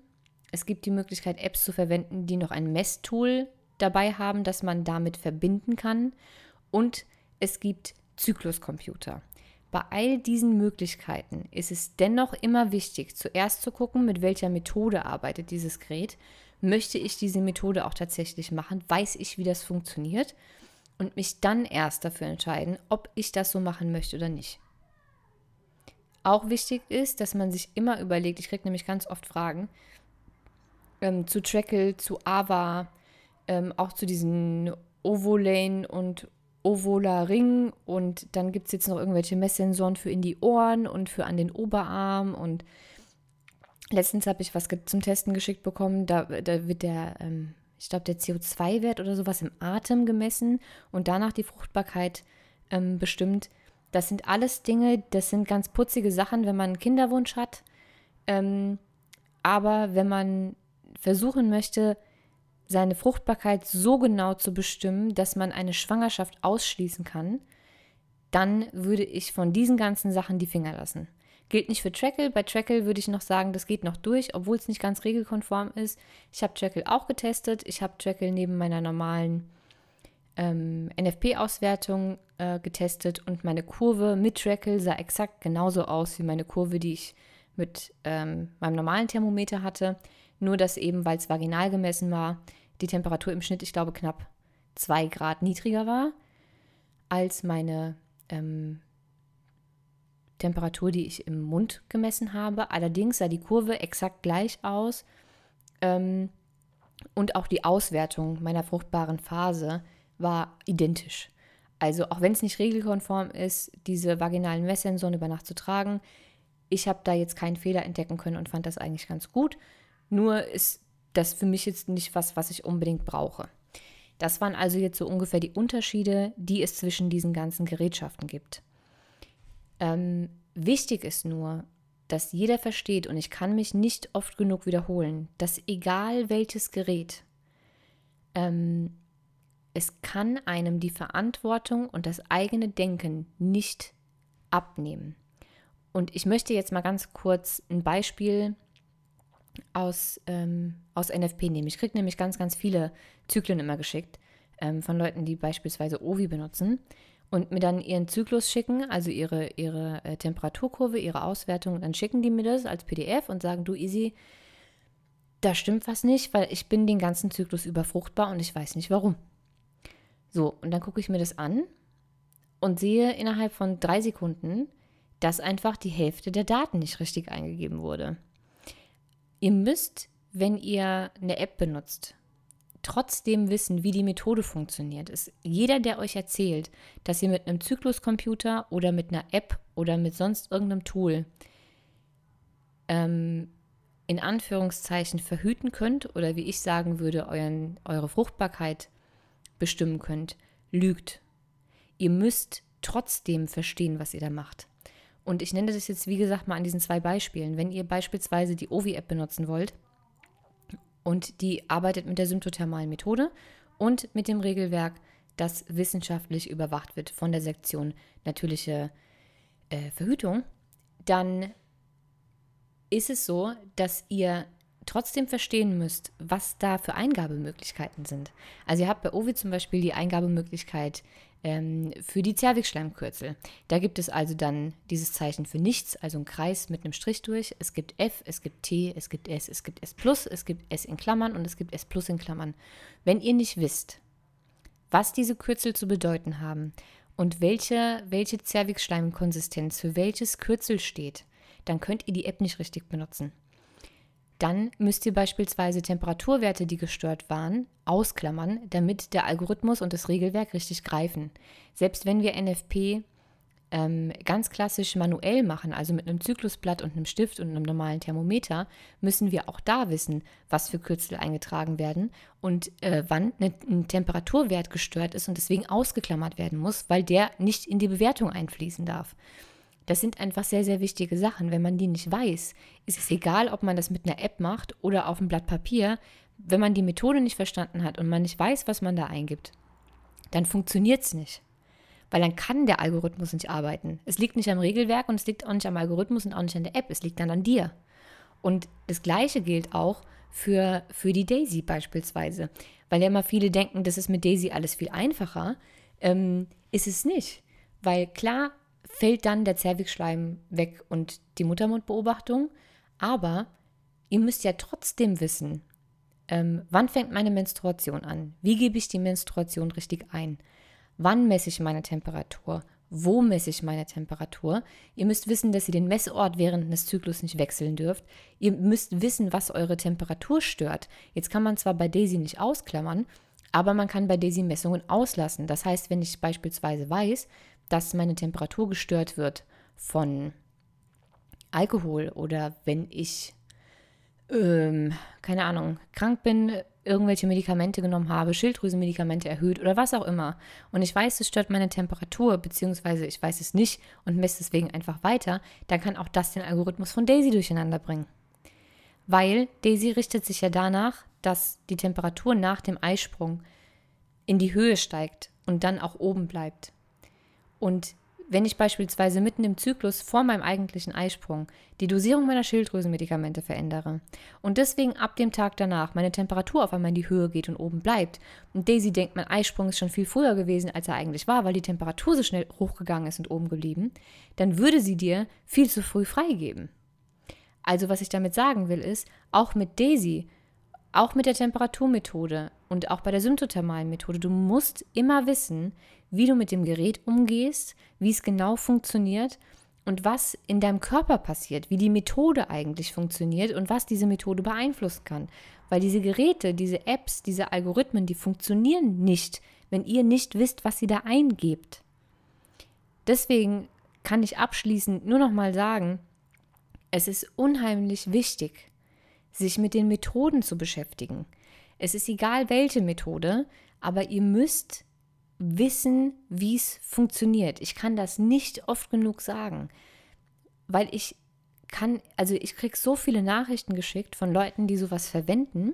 Es gibt die Möglichkeit, Apps zu verwenden, die noch ein Messtool dabei haben, das man damit verbinden kann. Und es gibt Zykluscomputer. Bei all diesen Möglichkeiten ist es dennoch immer wichtig, zuerst zu gucken, mit welcher Methode arbeitet dieses Gerät. Möchte ich diese Methode auch tatsächlich machen? Weiß ich, wie das funktioniert? Und mich dann erst dafür entscheiden, ob ich das so machen möchte oder nicht. Auch wichtig ist, dass man sich immer überlegt, ich kriege nämlich ganz oft Fragen ähm, zu Trackle, zu Ava, ähm, auch zu diesen Ovolane und Ovola Ring und dann gibt es jetzt noch irgendwelche Messsensoren für in die Ohren und für an den Oberarm und letztens habe ich was zum Testen geschickt bekommen, da, da wird der, ähm, ich glaube, der CO2-Wert oder sowas im Atem gemessen und danach die Fruchtbarkeit ähm, bestimmt. Das sind alles Dinge, das sind ganz putzige Sachen, wenn man einen Kinderwunsch hat. Ähm, aber wenn man versuchen möchte, seine Fruchtbarkeit so genau zu bestimmen, dass man eine Schwangerschaft ausschließen kann, dann würde ich von diesen ganzen Sachen die Finger lassen. Gilt nicht für Trackle. Bei Trackle würde ich noch sagen, das geht noch durch, obwohl es nicht ganz regelkonform ist. Ich habe Trackle auch getestet. Ich habe Trackle neben meiner normalen ähm, NFP-Auswertung äh, getestet und meine Kurve mit Trackle sah exakt genauso aus wie meine Kurve, die ich mit ähm, meinem normalen Thermometer hatte. Nur dass eben, weil es vaginal gemessen war, die Temperatur im Schnitt, ich glaube, knapp 2 Grad niedriger war als meine ähm, Temperatur, die ich im Mund gemessen habe. Allerdings sah die Kurve exakt gleich aus ähm, und auch die Auswertung meiner fruchtbaren Phase war identisch. Also auch wenn es nicht regelkonform ist, diese vaginalen Messsensoren über Nacht zu tragen, ich habe da jetzt keinen Fehler entdecken können und fand das eigentlich ganz gut. Nur ist das für mich jetzt nicht was, was ich unbedingt brauche. Das waren also jetzt so ungefähr die Unterschiede, die es zwischen diesen ganzen Gerätschaften gibt. Ähm, wichtig ist nur, dass jeder versteht, und ich kann mich nicht oft genug wiederholen, dass egal welches Gerät, ähm, es kann einem die Verantwortung und das eigene Denken nicht abnehmen. Und ich möchte jetzt mal ganz kurz ein Beispiel aus, ähm, aus NFP nehmen. Ich kriege nämlich ganz, ganz viele Zyklen immer geschickt ähm, von Leuten, die beispielsweise Ovi benutzen und mir dann ihren Zyklus schicken, also ihre, ihre äh, Temperaturkurve, ihre Auswertung. Dann schicken die mir das als PDF und sagen, du Easy, da stimmt was nicht, weil ich bin den ganzen Zyklus über fruchtbar und ich weiß nicht warum. So, und dann gucke ich mir das an und sehe innerhalb von drei Sekunden, dass einfach die Hälfte der Daten nicht richtig eingegeben wurde. Ihr müsst, wenn ihr eine App benutzt, trotzdem wissen, wie die Methode funktioniert. Es, jeder, der euch erzählt, dass ihr mit einem Zykluscomputer oder mit einer App oder mit sonst irgendeinem Tool ähm, in Anführungszeichen verhüten könnt oder wie ich sagen würde, euren, eure Fruchtbarkeit bestimmen könnt, lügt. Ihr müsst trotzdem verstehen, was ihr da macht. Und ich nenne das jetzt, wie gesagt, mal an diesen zwei Beispielen. Wenn ihr beispielsweise die Ovi-App benutzen wollt und die arbeitet mit der symptothermalen Methode und mit dem Regelwerk, das wissenschaftlich überwacht wird von der Sektion natürliche äh, Verhütung, dann ist es so, dass ihr trotzdem verstehen müsst, was da für Eingabemöglichkeiten sind. Also ihr habt bei Ovi zum Beispiel die Eingabemöglichkeit ähm, für die Zervixschleimkürzel. Da gibt es also dann dieses Zeichen für nichts, also ein Kreis mit einem Strich durch. Es gibt F, es gibt T, es gibt S, es gibt S plus, es gibt S in Klammern und es gibt S plus in Klammern. Wenn ihr nicht wisst, was diese Kürzel zu bedeuten haben und welche, welche Zervixschleimkonsistenz für welches Kürzel steht, dann könnt ihr die App nicht richtig benutzen. Dann müsst ihr beispielsweise Temperaturwerte, die gestört waren, ausklammern, damit der Algorithmus und das Regelwerk richtig greifen. Selbst wenn wir NFP ähm, ganz klassisch manuell machen, also mit einem Zyklusblatt und einem Stift und einem normalen Thermometer, müssen wir auch da wissen, was für Kürzel eingetragen werden und äh, wann ne, ein Temperaturwert gestört ist und deswegen ausgeklammert werden muss, weil der nicht in die Bewertung einfließen darf. Das sind einfach sehr, sehr wichtige Sachen. Wenn man die nicht weiß, ist es egal, ob man das mit einer App macht oder auf einem Blatt Papier. Wenn man die Methode nicht verstanden hat und man nicht weiß, was man da eingibt, dann funktioniert es nicht. Weil dann kann der Algorithmus nicht arbeiten. Es liegt nicht am Regelwerk und es liegt auch nicht am Algorithmus und auch nicht an der App. Es liegt dann an dir. Und das Gleiche gilt auch für, für die Daisy beispielsweise. Weil ja immer viele denken, das ist mit Daisy alles viel einfacher. Ähm, ist es nicht. Weil klar fällt dann der Zervixschleim weg und die Muttermundbeobachtung. Aber ihr müsst ja trotzdem wissen, ähm, wann fängt meine Menstruation an? Wie gebe ich die Menstruation richtig ein? Wann messe ich meine Temperatur? wo messe ich meine Temperatur. Ihr müsst wissen, dass ihr den Messort während des Zyklus nicht wechseln dürft. Ihr müsst wissen, was eure Temperatur stört. Jetzt kann man zwar bei Daisy nicht ausklammern, aber man kann bei Daisy Messungen auslassen. Das heißt, wenn ich beispielsweise weiß, dass meine Temperatur gestört wird von Alkohol oder wenn ich, ähm, keine Ahnung, krank bin, irgendwelche Medikamente genommen habe, Schilddrüsenmedikamente erhöht oder was auch immer. Und ich weiß, es stört meine Temperatur, beziehungsweise ich weiß es nicht und messe deswegen einfach weiter, dann kann auch das den Algorithmus von Daisy durcheinander bringen. Weil Daisy richtet sich ja danach, dass die Temperatur nach dem Eisprung in die Höhe steigt und dann auch oben bleibt. Und wenn ich beispielsweise mitten im Zyklus vor meinem eigentlichen Eisprung die Dosierung meiner Schilddrüsenmedikamente verändere und deswegen ab dem Tag danach meine Temperatur auf einmal in die Höhe geht und oben bleibt und Daisy denkt, mein Eisprung ist schon viel früher gewesen, als er eigentlich war, weil die Temperatur so schnell hochgegangen ist und oben geblieben, dann würde sie dir viel zu früh freigeben. Also was ich damit sagen will ist, auch mit Daisy, auch mit der Temperaturmethode und auch bei der symptothermalen Methode, du musst immer wissen, wie du mit dem Gerät umgehst, wie es genau funktioniert und was in deinem Körper passiert, wie die Methode eigentlich funktioniert und was diese Methode beeinflussen kann. Weil diese Geräte, diese Apps, diese Algorithmen, die funktionieren nicht, wenn ihr nicht wisst, was sie da eingebt. Deswegen kann ich abschließend nur noch mal sagen, es ist unheimlich wichtig, sich mit den Methoden zu beschäftigen. Es ist egal, welche Methode, aber ihr müsst wissen, wie es funktioniert. Ich kann das nicht oft genug sagen, weil ich kann, also ich kriege so viele Nachrichten geschickt von Leuten, die sowas verwenden.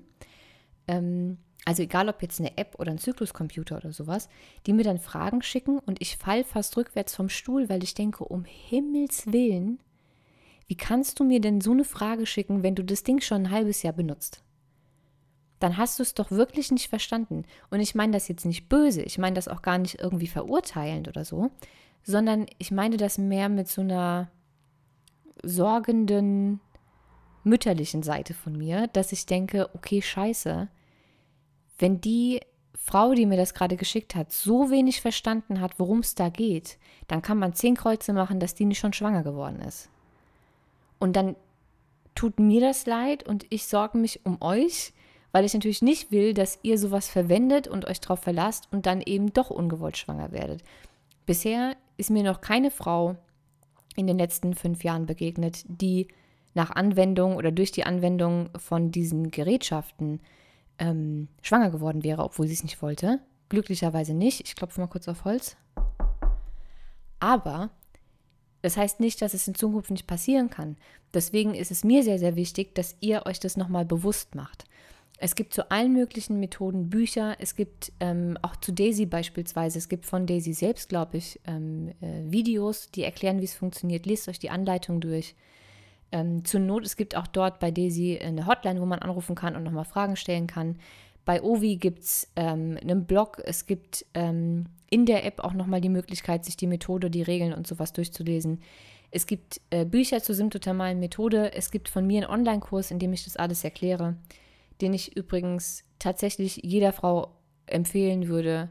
Ähm, also egal ob jetzt eine App oder ein Zykluscomputer oder sowas, die mir dann Fragen schicken und ich fall fast rückwärts vom Stuhl, weil ich denke, um Himmels Willen, wie kannst du mir denn so eine Frage schicken, wenn du das Ding schon ein halbes Jahr benutzt? Dann hast du es doch wirklich nicht verstanden. Und ich meine das jetzt nicht böse, ich meine das auch gar nicht irgendwie verurteilend oder so, sondern ich meine das mehr mit so einer sorgenden, mütterlichen Seite von mir, dass ich denke, okay, scheiße, wenn die Frau, die mir das gerade geschickt hat, so wenig verstanden hat, worum es da geht, dann kann man zehn Kreuze machen, dass die nicht schon schwanger geworden ist. Und dann tut mir das leid und ich sorge mich um euch, weil ich natürlich nicht will, dass ihr sowas verwendet und euch darauf verlasst und dann eben doch ungewollt schwanger werdet. Bisher ist mir noch keine Frau in den letzten fünf Jahren begegnet, die nach Anwendung oder durch die Anwendung von diesen Gerätschaften ähm, schwanger geworden wäre, obwohl sie es nicht wollte. Glücklicherweise nicht. Ich klopfe mal kurz auf Holz. Aber das heißt nicht, dass es in Zukunft nicht passieren kann. Deswegen ist es mir sehr, sehr wichtig, dass ihr euch das nochmal bewusst macht. Es gibt zu allen möglichen Methoden Bücher. Es gibt ähm, auch zu Daisy beispielsweise. Es gibt von Daisy selbst, glaube ich, ähm, äh, Videos, die erklären, wie es funktioniert. Lest euch die Anleitung durch. Ähm, zur Not, es gibt auch dort bei Daisy eine Hotline, wo man anrufen kann und nochmal Fragen stellen kann. Bei Ovi gibt es ähm, einen Blog. Es gibt ähm, in der App auch nochmal die Möglichkeit, sich die Methode, die Regeln und sowas durchzulesen. Es gibt äh, Bücher zur symptothermalen Methode. Es gibt von mir einen Online-Kurs, in dem ich das alles erkläre den ich übrigens tatsächlich jeder Frau empfehlen würde,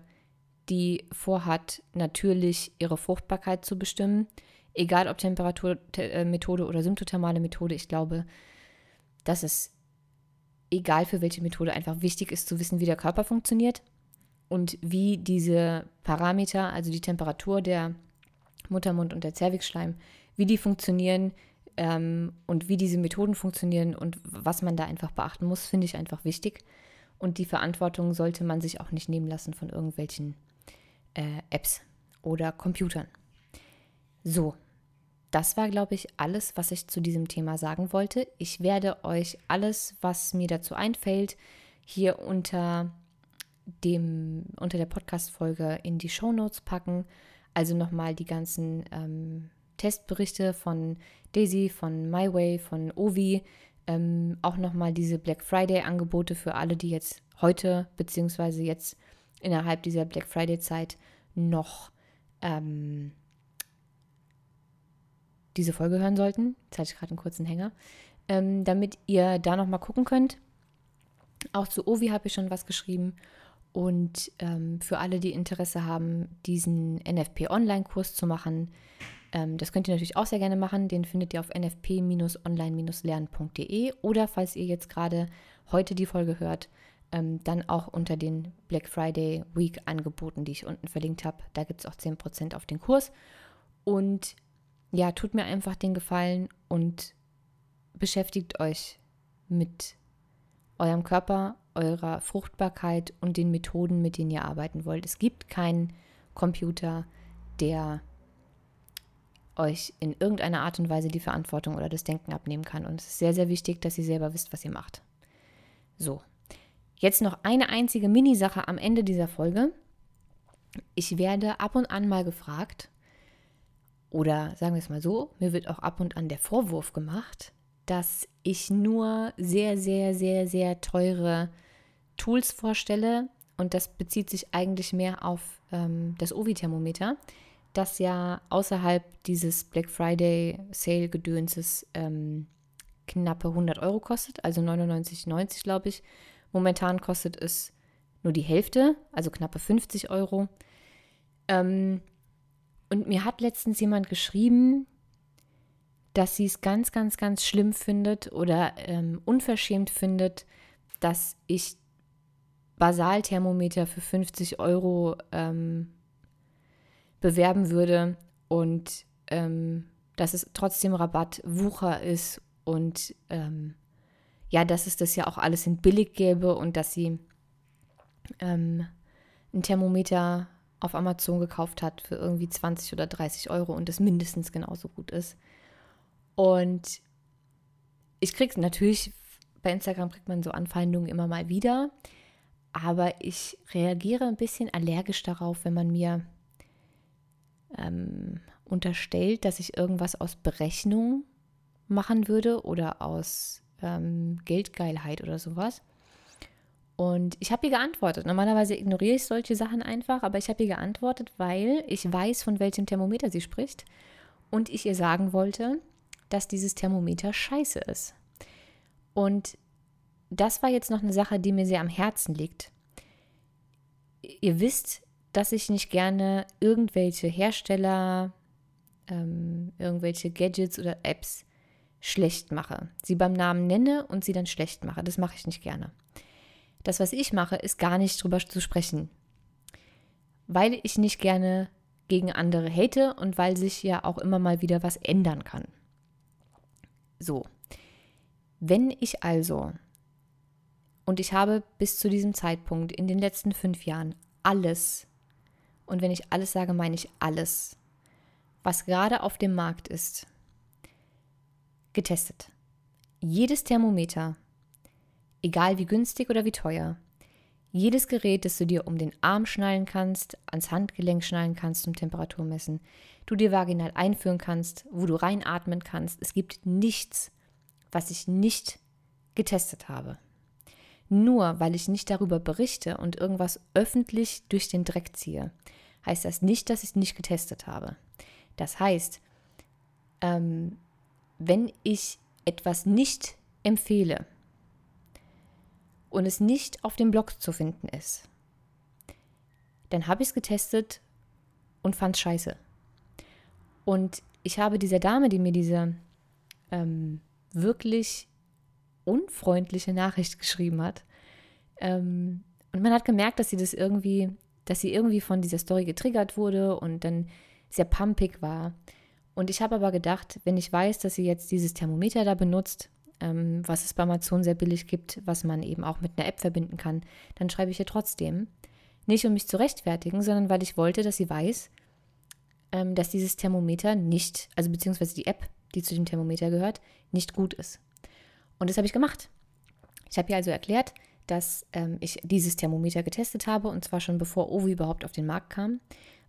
die vorhat, natürlich ihre Fruchtbarkeit zu bestimmen. Egal ob Temperaturmethode oder symptothermale Methode, ich glaube, dass es egal für welche Methode einfach wichtig ist zu wissen, wie der Körper funktioniert und wie diese Parameter, also die Temperatur der Muttermund und der Zervixschleim, wie die funktionieren, ähm, und wie diese Methoden funktionieren und was man da einfach beachten muss, finde ich einfach wichtig. Und die Verantwortung sollte man sich auch nicht nehmen lassen von irgendwelchen äh, Apps oder Computern. So, das war, glaube ich, alles, was ich zu diesem Thema sagen wollte. Ich werde euch alles, was mir dazu einfällt, hier unter dem unter der Podcast-Folge in die Show Notes packen. Also nochmal die ganzen ähm, Testberichte von Daisy, von MyWay, von Ovi, ähm, auch nochmal diese Black Friday-Angebote für alle, die jetzt heute beziehungsweise jetzt innerhalb dieser Black Friday-Zeit noch ähm, diese Folge hören sollten. Jetzt hatte ich gerade einen kurzen Hänger. Ähm, damit ihr da nochmal gucken könnt. Auch zu Ovi habe ich schon was geschrieben. Und ähm, für alle, die Interesse haben, diesen NFP-Online-Kurs zu machen, ähm, das könnt ihr natürlich auch sehr gerne machen. Den findet ihr auf nfp-online-lernen.de oder falls ihr jetzt gerade heute die Folge hört, ähm, dann auch unter den Black Friday Week Angeboten, die ich unten verlinkt habe. Da gibt es auch 10% auf den Kurs. Und ja, tut mir einfach den Gefallen und beschäftigt euch mit eurem Körper, eurer Fruchtbarkeit und den Methoden, mit denen ihr arbeiten wollt. Es gibt keinen Computer, der euch in irgendeiner Art und Weise die Verantwortung oder das Denken abnehmen kann. Und es ist sehr, sehr wichtig, dass ihr selber wisst, was ihr macht. So, jetzt noch eine einzige Mini-Sache am Ende dieser Folge. Ich werde ab und an mal gefragt, oder sagen wir es mal so, mir wird auch ab und an der Vorwurf gemacht, dass ich nur sehr, sehr, sehr, sehr teure Tools vorstelle. Und das bezieht sich eigentlich mehr auf ähm, das Ovi-Thermometer, das ja außerhalb dieses Black Friday Sale-Gedönses ähm, knappe 100 Euro kostet, also 99,90 glaube ich. Momentan kostet es nur die Hälfte, also knappe 50 Euro. Ähm, und mir hat letztens jemand geschrieben, dass sie es ganz, ganz, ganz schlimm findet oder ähm, unverschämt findet, dass ich Basalthermometer für 50 Euro ähm, bewerben würde und ähm, dass es trotzdem Rabatt Wucher ist und ähm, ja, dass es das ja auch alles in billig gäbe und dass sie ähm, ein Thermometer auf Amazon gekauft hat für irgendwie 20 oder 30 Euro und das mindestens genauso gut ist. Und ich kriege natürlich, bei Instagram kriegt man so Anfeindungen immer mal wieder, aber ich reagiere ein bisschen allergisch darauf, wenn man mir ähm, unterstellt, dass ich irgendwas aus Berechnung machen würde oder aus ähm, Geldgeilheit oder sowas. Und ich habe ihr geantwortet. Normalerweise ignoriere ich solche Sachen einfach, aber ich habe ihr geantwortet, weil ich weiß, von welchem Thermometer sie spricht. Und ich ihr sagen wollte, dass dieses Thermometer scheiße ist. Und das war jetzt noch eine Sache, die mir sehr am Herzen liegt. Ihr wisst, dass ich nicht gerne irgendwelche Hersteller, ähm, irgendwelche Gadgets oder Apps schlecht mache. Sie beim Namen nenne und sie dann schlecht mache. Das mache ich nicht gerne. Das, was ich mache, ist gar nicht drüber zu sprechen. Weil ich nicht gerne gegen andere hate und weil sich ja auch immer mal wieder was ändern kann. So, wenn ich also, und ich habe bis zu diesem Zeitpunkt in den letzten fünf Jahren alles, und wenn ich alles sage, meine ich alles, was gerade auf dem Markt ist, getestet. Jedes Thermometer, egal wie günstig oder wie teuer, jedes Gerät, das du dir um den Arm schnallen kannst, ans Handgelenk schnallen kannst zum Temperatur messen, du dir vaginal einführen kannst, wo du reinatmen kannst. Es gibt nichts, was ich nicht getestet habe. Nur weil ich nicht darüber berichte und irgendwas öffentlich durch den Dreck ziehe, heißt das nicht, dass ich es nicht getestet habe. Das heißt, ähm, wenn ich etwas nicht empfehle und es nicht auf dem Blog zu finden ist, dann habe ich es getestet und fand es scheiße. Und ich habe dieser Dame, die mir diese ähm, wirklich unfreundliche Nachricht geschrieben hat, ähm, und man hat gemerkt, dass sie das irgendwie, dass sie irgendwie von dieser Story getriggert wurde und dann sehr pumpig war. Und ich habe aber gedacht, wenn ich weiß, dass sie jetzt dieses Thermometer da benutzt, ähm, was es bei Amazon sehr billig gibt, was man eben auch mit einer App verbinden kann, dann schreibe ich ihr trotzdem. Nicht um mich zu rechtfertigen, sondern weil ich wollte, dass sie weiß, ähm, dass dieses Thermometer nicht, also beziehungsweise die App, die zu dem Thermometer gehört, nicht gut ist. Und das habe ich gemacht. Ich habe ihr also erklärt, dass ähm, ich dieses Thermometer getestet habe und zwar schon bevor Ovi überhaupt auf den Markt kam,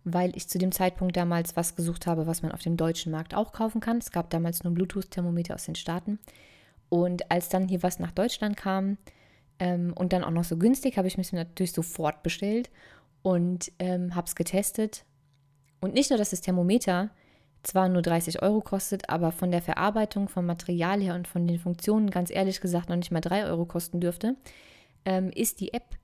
weil ich zu dem Zeitpunkt damals was gesucht habe, was man auf dem deutschen Markt auch kaufen kann. Es gab damals nur Bluetooth-Thermometer aus den Staaten. Und als dann hier was nach Deutschland kam ähm, und dann auch noch so günstig, habe ich mich natürlich sofort bestellt und ähm, habe es getestet und nicht nur, dass das Thermometer zwar nur 30 Euro kostet, aber von der Verarbeitung, vom Material her und von den Funktionen ganz ehrlich gesagt noch nicht mal 3 Euro kosten dürfte, ähm, ist die App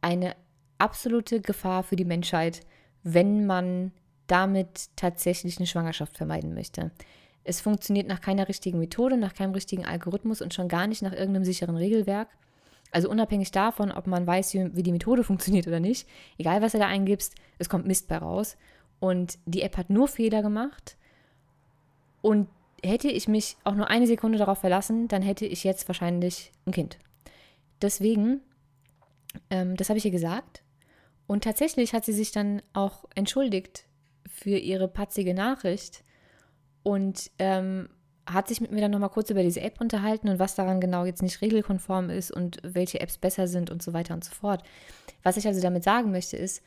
eine absolute Gefahr für die Menschheit, wenn man damit tatsächlich eine Schwangerschaft vermeiden möchte. Es funktioniert nach keiner richtigen Methode, nach keinem richtigen Algorithmus und schon gar nicht nach irgendeinem sicheren Regelwerk. Also unabhängig davon, ob man weiß, wie, die Methode <laughs> funktioniert oder nicht, egal was du da eingibst, es kommt Mist bei raus. Und die App hat nur Fehler gemacht. Und hätte ich mich auch nur eine Sekunde darauf verlassen, dann hätte ich jetzt wahrscheinlich ein Kind. Deswegen, ähm, das habe ich ihr gesagt. Und tatsächlich hat sie sich dann auch entschuldigt für ihre patzige Nachricht und ähm, hat sich mit mir dann nochmal kurz über diese App unterhalten und was daran genau jetzt nicht regelkonform ist und welche Apps besser sind und so weiter und so fort. Was ich also damit sagen möchte, ist,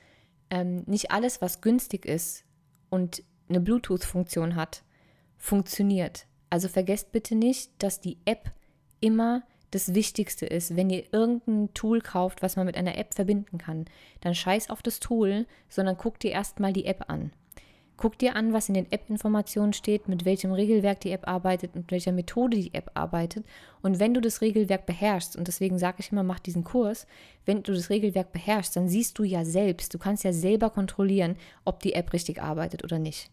ähm, nicht alles, was günstig ist und eine Bluetooth-Funktion hat, funktioniert. Also vergesst bitte nicht, dass die App immer das Wichtigste ist. Wenn ihr irgendein Tool kauft, was man mit einer App verbinden kann, dann scheiß auf das Tool, sondern guckt dir erstmal die App an. Guck dir an, was in den App-Informationen steht, mit welchem Regelwerk die App arbeitet, mit welcher Methode die App arbeitet. Und wenn du das Regelwerk beherrschst, und deswegen sage ich immer, mach diesen Kurs, wenn du das Regelwerk beherrschst, dann siehst du ja selbst, du kannst ja selber kontrollieren, ob die App richtig arbeitet oder nicht.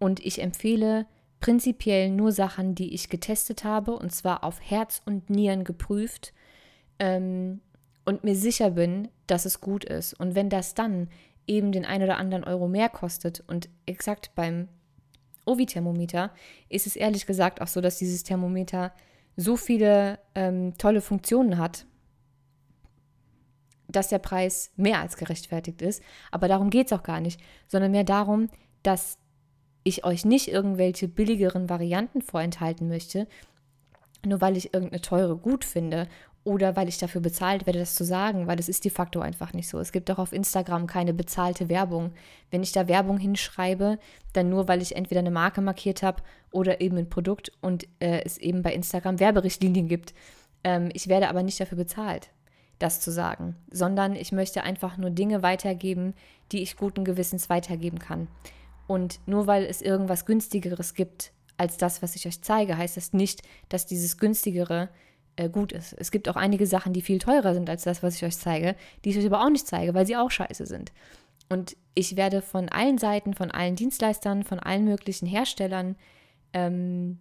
Und ich empfehle prinzipiell nur Sachen, die ich getestet habe, und zwar auf Herz und Nieren geprüft ähm, und mir sicher bin, dass es gut ist. Und wenn das dann eben den ein oder anderen Euro mehr kostet. Und exakt beim Ovi-Thermometer ist es ehrlich gesagt auch so, dass dieses Thermometer so viele ähm, tolle Funktionen hat, dass der Preis mehr als gerechtfertigt ist. Aber darum geht es auch gar nicht, sondern mehr darum, dass ich euch nicht irgendwelche billigeren Varianten vorenthalten möchte, nur weil ich irgendeine teure gut finde oder weil ich dafür bezahlt werde, das zu sagen, weil das ist de facto einfach nicht so. Es gibt auch auf Instagram keine bezahlte Werbung. Wenn ich da Werbung hinschreibe, dann nur, weil ich entweder eine Marke markiert habe oder eben ein Produkt und äh, es eben bei Instagram Werberichtlinien gibt. Ähm, ich werde aber nicht dafür bezahlt, das zu sagen, sondern ich möchte einfach nur Dinge weitergeben, die ich guten Gewissens weitergeben kann. Und nur weil es irgendwas günstigeres gibt als das, was ich euch zeige, heißt das nicht, dass dieses günstigere äh, gut ist. Es gibt auch einige Sachen, die viel teurer sind als das, was ich euch zeige, die ich euch aber auch nicht zeige, weil sie auch scheiße sind. Und ich werde von allen Seiten, von allen Dienstleistern, von allen möglichen Herstellern ähm,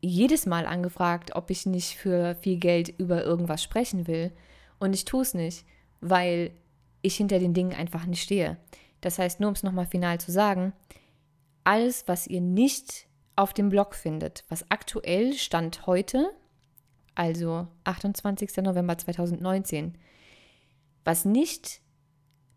jedes Mal angefragt, ob ich nicht für viel Geld über irgendwas sprechen will. Und ich tue es nicht, weil ich hinter den Dingen einfach nicht stehe. Das heißt, nur um es nochmal final zu sagen, alles, was ihr nicht auf dem Blog findet, was aktuell Stand heute, also 28. November 2019, was nicht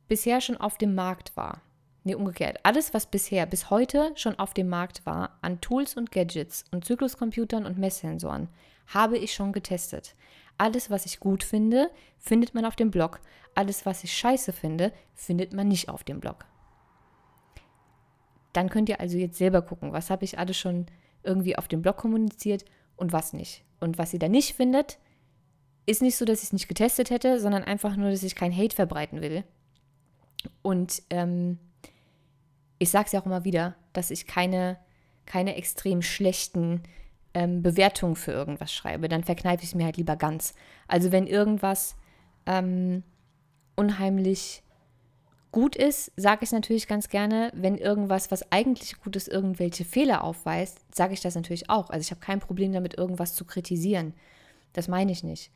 bisher schon auf dem Markt war. Nee, umgekehrt. Alles, was bisher, bis heute schon auf dem Markt war, an Tools und Gadgets und Zykluscomputern und Messsensoren, habe ich schon getestet. Alles, was ich gut finde, findet man auf dem Blog. Alles, was ich scheiße finde, findet man nicht auf dem Blog. Dann könnt ihr also jetzt selber gucken, was habe ich alles schon irgendwie auf dem Blog kommuniziert und was nicht. Und was ihr da nicht findet, ist nicht so, dass ich es nicht getestet hätte, sondern einfach nur, dass ich kein Hate verbreiten will. Und ähm, ich sage es ja auch immer wieder, dass ich keine, keine extrem schlechten ähm, Bewertungen für irgendwas schreibe. Dann verkneife ich es mir halt lieber ganz. Also wenn irgendwas ähm, unheimlich gut ist, sage ich natürlich ganz gerne, wenn irgendwas, was eigentlich gut ist, irgendwelche Fehler aufweist, sage ich das natürlich auch. Also ich habe kein Problem damit, irgendwas zu kritisieren. Das meine ich nicht.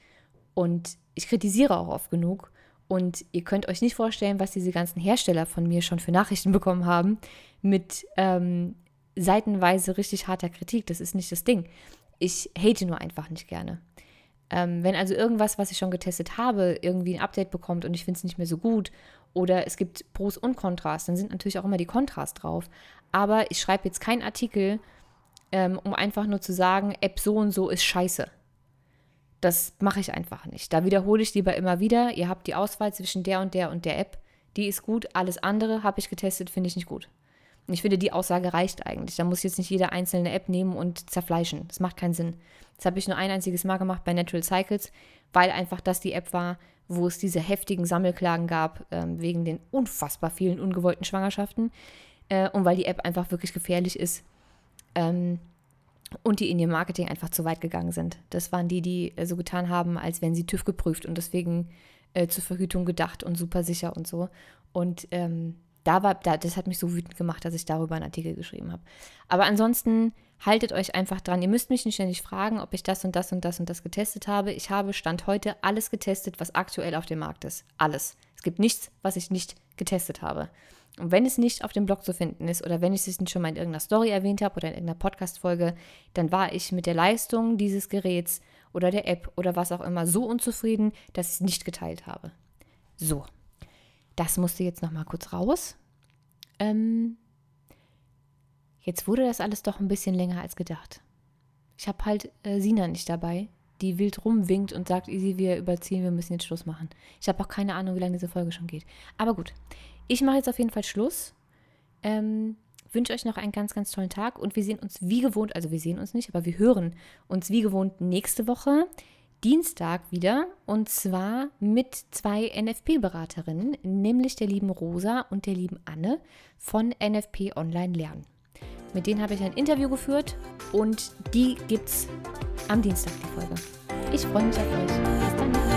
Und ich kritisiere auch oft genug. Und ihr könnt euch nicht vorstellen, was diese ganzen Hersteller von mir schon für Nachrichten <laughs> bekommen haben mit ähm, seitenweise richtig harter Kritik. Das ist nicht das Ding. Ich hate nur einfach nicht gerne. Ähm, wenn also irgendwas, was ich schon getestet habe, irgendwie ein Update bekommt und ich finde es nicht mehr so gut oder es gibt Pros und Kontras, dann sind natürlich auch immer die Kontras drauf. Aber ich schreibe jetzt keinen Artikel, ähm, um einfach nur zu sagen, App so und so ist scheiße. Das mache ich einfach nicht. Da wiederhole ich lieber immer wieder, ihr habt die Auswahl zwischen der und der und der App. Die ist gut, alles andere habe ich getestet, finde ich nicht gut. Und ich finde, die Aussage reicht eigentlich. Da muss jetzt nicht jede einzelne App nehmen und zerfleischen. Das macht keinen Sinn. Das habe ich nur ein einziges Mal gemacht bei Natural Cycles, weil einfach das die App war, wo es diese heftigen Sammelklagen gab ähm, wegen den unfassbar vielen ungewollten Schwangerschaften äh, und weil die App einfach wirklich gefährlich ist ähm, und die in ihrem Marketing einfach zu weit gegangen sind. Das waren die, die äh, so getan haben, als wären sie TÜV geprüft und deswegen äh, zur Verhütung gedacht und super sicher und so. Und ähm, da war, da, das hat mich so wütend gemacht, dass ich darüber einen Artikel geschrieben habe. Aber ansonsten haltet euch einfach dran. Ihr müsst mich nicht ständig fragen, ob ich das und das und das und das getestet habe. Ich habe Stand heute alles getestet, was aktuell auf dem Markt ist. Alles. Es gibt nichts, was ich nicht getestet habe. Und wenn es nicht auf dem Blog zu finden ist oder wenn ich es nicht schon mal in irgendeiner Story erwähnt habe oder in irgendeiner Podcast-Folge, dann war ich mit der Leistung dieses Geräts oder der App oder was auch immer so unzufrieden, dass ich es nicht geteilt habe. So, das musste jetzt noch mal kurz raus. Ähm, jetzt wurde das alles doch ein bisschen länger als gedacht. Ich habe halt äh, Sina nicht dabei, die wild rumwinkt und sagt, easy, wir überziehen, wir müssen jetzt Schluss machen. Ich habe auch keine Ahnung, wie lange diese Folge schon geht. Aber gut, ich mache jetzt auf jeden Fall Schluss. Ähm, wünsche euch noch einen ganz, ganz tollen Tag und wir sehen uns wie gewohnt, also wir sehen uns nicht, aber wir hören uns wie gewohnt nächste Woche. Dienstag wieder und zwar mit zwei NFP-Beraterinnen, nämlich der lieben Rosa und der lieben Anne von NFP Online Lernen. Mit denen habe ich ein Interview geführt und die gibt's am Dienstag die Folge. Ich freue mich auf euch. Bis dann.